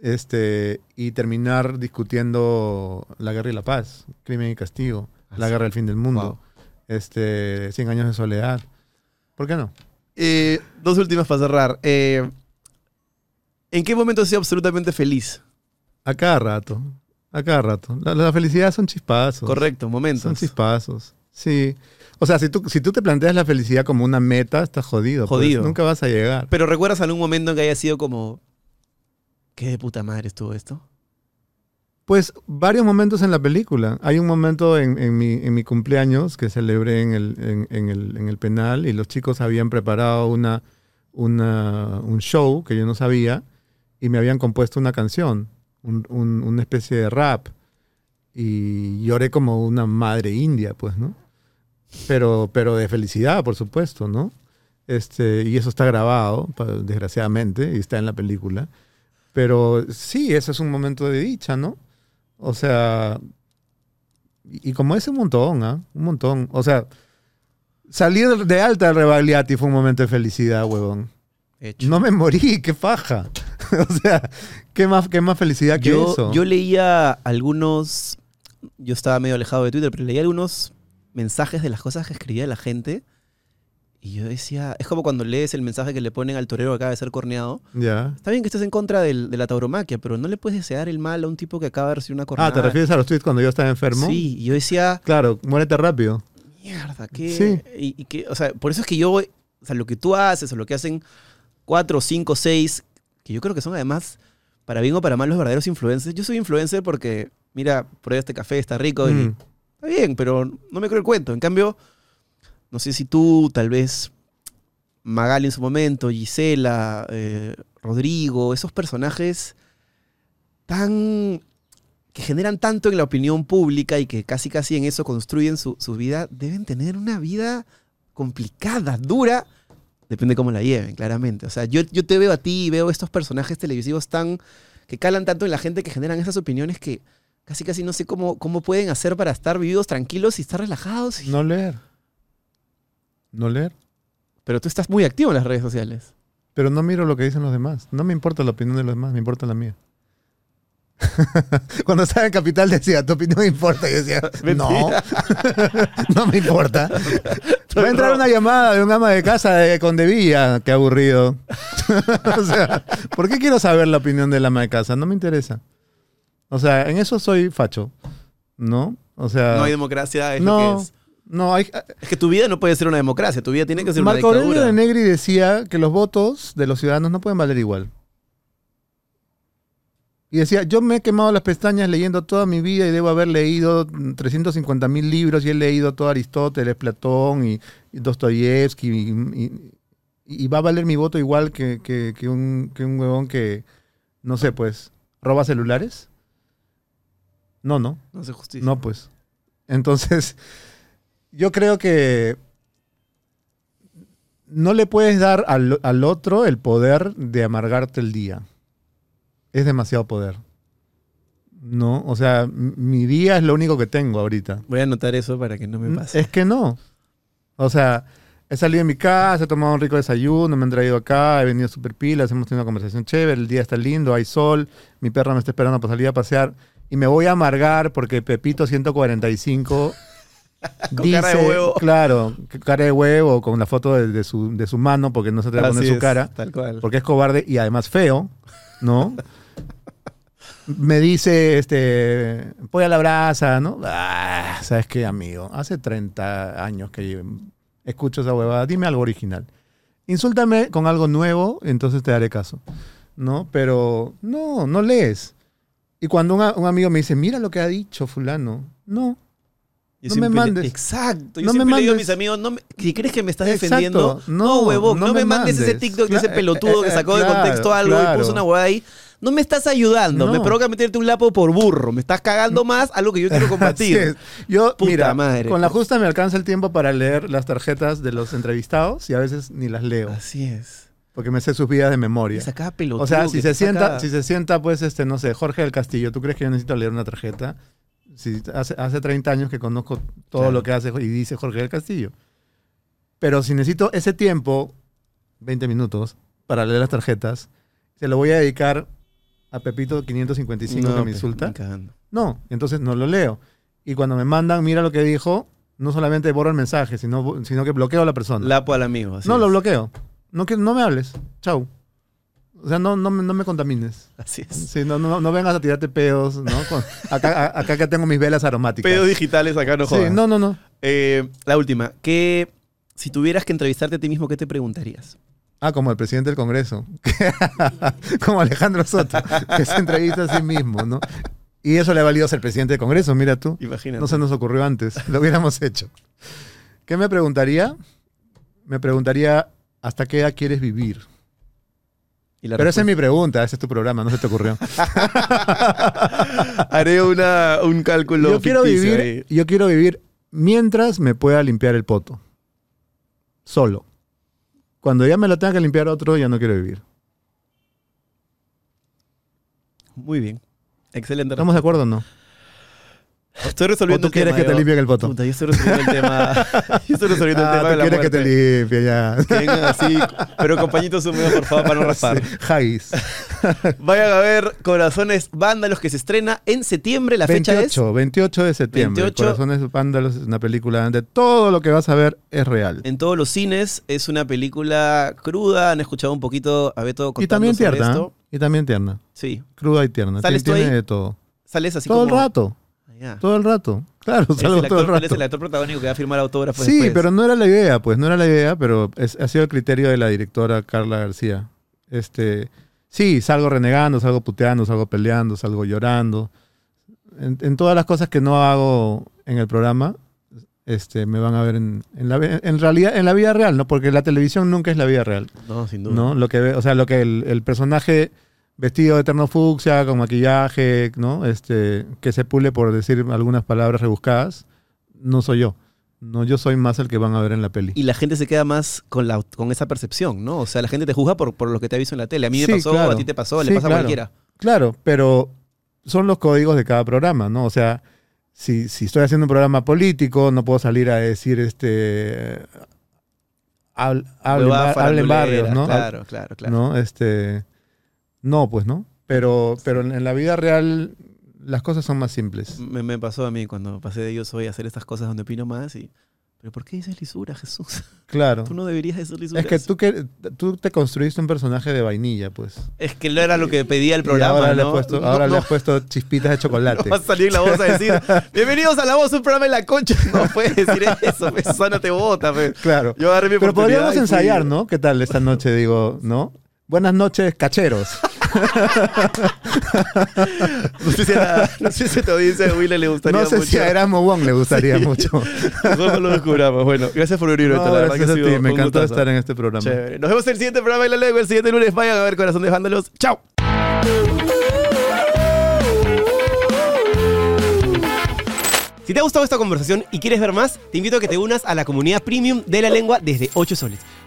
este, y terminar discutiendo La Guerra y la Paz, Crimen y Castigo, La Así. Guerra del Fin del Mundo, Wow. este, Cien Años de Soledad. ¿Por qué no? Eh, dos últimas para cerrar. Eh, ¿En qué momento has sido absolutamente feliz? A cada rato, a cada rato. La, la felicidad son chispazos. Correcto, Son momentos. chispazos. Sí. O sea, si tú, si tú te planteas la felicidad como una meta, estás jodido. pues. Jodido. Nunca vas a llegar. Pero ¿recuerdas algún momento en que haya sido como... ¿Qué de puta madre estuvo esto? Pues varios momentos en la película. Hay un momento en, mi, cumpleaños que celebré en el, en, en el, en el penal y los chicos habían preparado una, un show que yo no sabía y me habían compuesto una canción, un- un- una especie de rap. Y lloré como una madre india, pues, ¿no? Pero, pero de felicidad, por supuesto, ¿no? Este, y eso está grabado, desgraciadamente, y está en la película. Pero sí, ese es un momento de dicha, ¿no? O sea, y, y como ese un montón, ¿ah? Un montón. O sea, salir de alta del Rebagliati fue un momento de felicidad, huevón. Hecho. No me morí, qué paja. o sea, ¿qué más, qué más felicidad que Yo, eso? yo leía algunos. Yo estaba medio alejado de Twitter, pero leía algunos mensajes de las cosas que escribía la gente. Y yo decía. Es como cuando lees el mensaje que le ponen al torero que acaba de ser corneado. Ya. Está bien que estés en contra del- de la tauromaquia, pero no le puedes desear el mal a un tipo que acaba de recibir una cornada. Ah, ¿te refieres a los tweets cuando yo estaba enfermo? Sí, y yo decía. Claro, muérete rápido. Mierda, ¿qué? Sí. Y, y que, o sea, por eso es que yo, o sea, lo que tú haces o lo que hacen cuatro, cinco, seis, que yo creo que son además, para bien o para mal, los verdaderos influencers. Yo soy influencer porque, mira, prueba este café, está rico, y Mm. está bien, pero no me creo el cuento. En cambio, no sé si tú, tal vez, Magali en su momento, Gisela, eh, Rodrigo, esos personajes tan que generan tanto en la opinión pública y que casi casi en eso construyen su, su vida, deben tener una vida complicada, dura. Depende cómo la lleven, claramente. O sea, yo, yo te veo a ti y veo estos personajes televisivos tan. que calan tanto en la gente que generan esas opiniones que casi casi no sé cómo, cómo pueden hacer para estar vividos tranquilos y estar relajados. y- No leer. No leer. Pero tú estás muy activo en las redes sociales. Pero no miro lo que dicen los demás. No me importa la opinión de los demás, me importa la mía. Cuando estaba en Capital decía, tu opinión me importa. Y yo decía, no, no me importa. Va a entrar una llamada de un ama de casa de Condevilla. Qué aburrido. o sea, ¿por qué quiero saber la opinión del ama de casa? No me interesa. O sea, en eso soy facho. ¿No? O sea, No hay democracia, es lo no, que es. No hay, Es que tu vida no puede ser una democracia, tu vida tiene que ser Marco una Aurelio dictadura. de Negri decía que los votos de los ciudadanos no pueden valer igual. Y decía, yo me he quemado las pestañas leyendo toda mi vida y debo haber leído 350 mil libros y he leído todo Aristóteles, Platón y, y Dostoyevsky y, y- y va a valer mi voto igual que, que- que un, que un huevón que, no sé, pues, roba celulares. No, no. No hace justicia. No, pues. Entonces, yo creo que no le puedes dar al, al otro el poder de amargarte el día. Es demasiado poder. No, o sea, mi día es lo único que tengo ahorita. Voy a anotar eso para que no me pase. Es que no. O sea, he salido de mi casa, he tomado un rico desayuno, me han traído acá, he venido super pilas, hemos tenido una conversación chévere, el día está lindo, hay sol, mi perra me está esperando para salir a pasear y me voy a amargar porque Pepito 145 Con cara de huevo. claro, cara de huevo, con la foto de, de su, de su mano porque no se atreve a poner su cara, Tal cual. porque es cobarde y además feo, ¿no? me dice, este, voy a la brasa, ¿no? Ah, ¿Sabes qué, amigo? Hace 30 años que escucho esa huevada. Dime algo original. Insúltame con algo nuevo, entonces te daré caso. ¿No? Pero no, no lees. Y cuando un, un amigo me dice, mira lo que ha dicho fulano. No. Yo no me le- mandes. exacto. Yo No me siempre le digo a mis amigos, no me- si crees que me estás Exacto. defendiendo, no, No, huevón, no, no me, me mandes ese. TikTok de ese Cla- pelotudo que eh, eh, sacó de claro, contexto algo y claro. puso una hueá ahí. No me estás ayudando, me provoca meterte un lapo por burro. Me estás cagando más algo que yo quiero es. Yo, Puta mira, madre. con la justa me alcanza el tiempo para leer las tarjetas de los entrevistados y a veces ni las leo, Así es. porque me sé sus vidas de Y memoria. sacaba pelotudo. O sea, si se sienta, saca- si se sienta, pues, este, no sé, Jorge del Castillo, ¿tú crees que yo necesito leer una tarjeta? Si hace, hace 30 años que conozco todo Claro. lo que hace y dice Jorge del Castillo. Pero si necesito ese tiempo, 20 minutos, para leer las tarjetas, se lo voy a dedicar a Pepito 555 No, que me pe, insulta. cagando. No, entonces no lo leo. Y cuando me mandan, mira lo que dijo, no solamente borro el mensaje, sino, sino que bloqueo a la persona. Lapo al amigo. así no, lo bloqueo. No, que, no me hables. Chau. O sea, no, no, me- no me contamines. Así es. Sí, no, no, no vengas a tirarte pedos, ¿no? Con- acá, a- acá que tengo mis velas aromáticas. Pedos digitales acá no Sí, jodas. no, no, no. Eh, la última. ¿Qué, si tuvieras que entrevistarte a ti mismo, ¿qué te preguntarías? Ah, como el presidente del Congreso. como Alejandro Soto, que se entrevista a sí mismo, ¿no? Y eso le ha valido ser presidente del Congreso, mira tú. Imagínate. No se nos ocurrió antes, lo hubiéramos hecho. ¿Qué me preguntaría? Me preguntaría, ¿hasta qué edad quieres vivir? Y la Pero esa es mi pregunta, ese es tu programa, no se te ocurrió. Haré una, un cálculo. yo quiero vivir, ahí. yo quiero vivir mientras me pueda limpiar el poto. Solo. Cuando ya me lo tenga que limpiar otro, ya no quiero vivir. Muy bien. Excelente. ¿Estamos de acuerdo o no? Estoy ¿O resolviendo tú quieres que te limpien el poto? Puta, yo estoy resolviendo el tema. yo estoy resolviendo el Ah, tema tú de la quieres que te muerte. limpie ya. Que vengan así, pero con pañitos húmedos, por favor, para no raspar. Haggis. Vayan a ver Corazones Vándalos que se estrena en septiembre. La fecha es 28, 28 de septiembre. 28. Corazones Vándalos es una película donde todo lo que vas a ver es real. en todos los cines. Es una película cruda. Han escuchado un poquito a Beto Y también tierna. esto. ¿eh? Y también tierna. Sí. Cruda y tierna. ¿Sales Tiene, tú tiene ahí? de todo. Sales así todo como... el rato. Ya. Todo el rato. Claro, es, salgo el todo el actor, él es rato. el actor protagónico que va a firmar autógrafos Sí, después. pero no era la idea, pues no era la idea, pero es- ha sido el criterio de la directora Carla García. Este, sí, salgo renegando, salgo puteando, salgo peleando, salgo llorando. En, en todas las cosas que no hago en el programa, este, me van a ver en, en la, en realidad en la vida real, ¿no? Porque la televisión nunca es la vida real, No, sin duda. ¿no? Lo que, o sea, lo que el, el personaje vestido de eterno fucsia, con maquillaje, ¿no? Este, que se pule por decir algunas palabras rebuscadas, no soy yo. No, yo soy más el que van a ver en la peli. Y la gente se queda más con, la, con esa percepción, ¿no? O sea, la gente te juzga por, por lo que te ha visto en la tele. A mí me Sí, pasó, claro. a ti te pasó, le Sí, pasa claro. a cualquiera. Claro, pero son los códigos de cada programa, ¿no? O sea, si, si estoy haciendo un programa político, no puedo salir a decir este. hab- Hablen, barrios, ¿no? Claro, claro, claro. ¿No? Este. No, pues, ¿no? Pero, pero en en la vida real las cosas son más simples. Me, me pasó a mí cuando pasé de yo soy a hacer estas cosas donde opino más y... ¿Pero por qué dices lisura, Jesús? Claro. Tú no deberías decir lisura. Es que tú, que tú te construiste un personaje de vainilla, pues. Es que no era lo que pedía el Y programa, ahora, le, has puesto, No, ahora le has puesto chispitas de chocolate. va a salir la voz a decir Bienvenidos a La Voz, un programa en la concha. No puedes decir eso, pues, te vota. pues. Claro. Yo agarré mi Pero podríamos ensayar, ¿no? ¿Qué tal esta noche? Digo, ¿no? Buenas noches, cacheros. No sé si a, no sé si a tu audiencia de Wille le gustaría No sé mucho. si a Erasmo Wong le gustaría mucho. Mejor no lo descubramos. Bueno, gracias por venir, Beto. No, la verdad gracias que a ha sido ti, me encantó gustazo. estar en este programa. Chévere. Nos vemos en el siguiente programa de la lengua. El siguiente lunes vayan a ver Corazón de Vándalos. ¡Chao! Si te ha gustado esta conversación y quieres ver más, te invito a que te unas a la comunidad premium de la lengua desde 8 soles.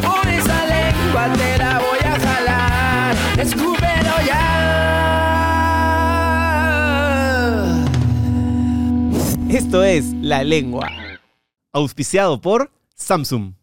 Por esa lengua te la voy a jalar. Escúpelo ya. Esto es La Lengua, auspiciado por Samsung.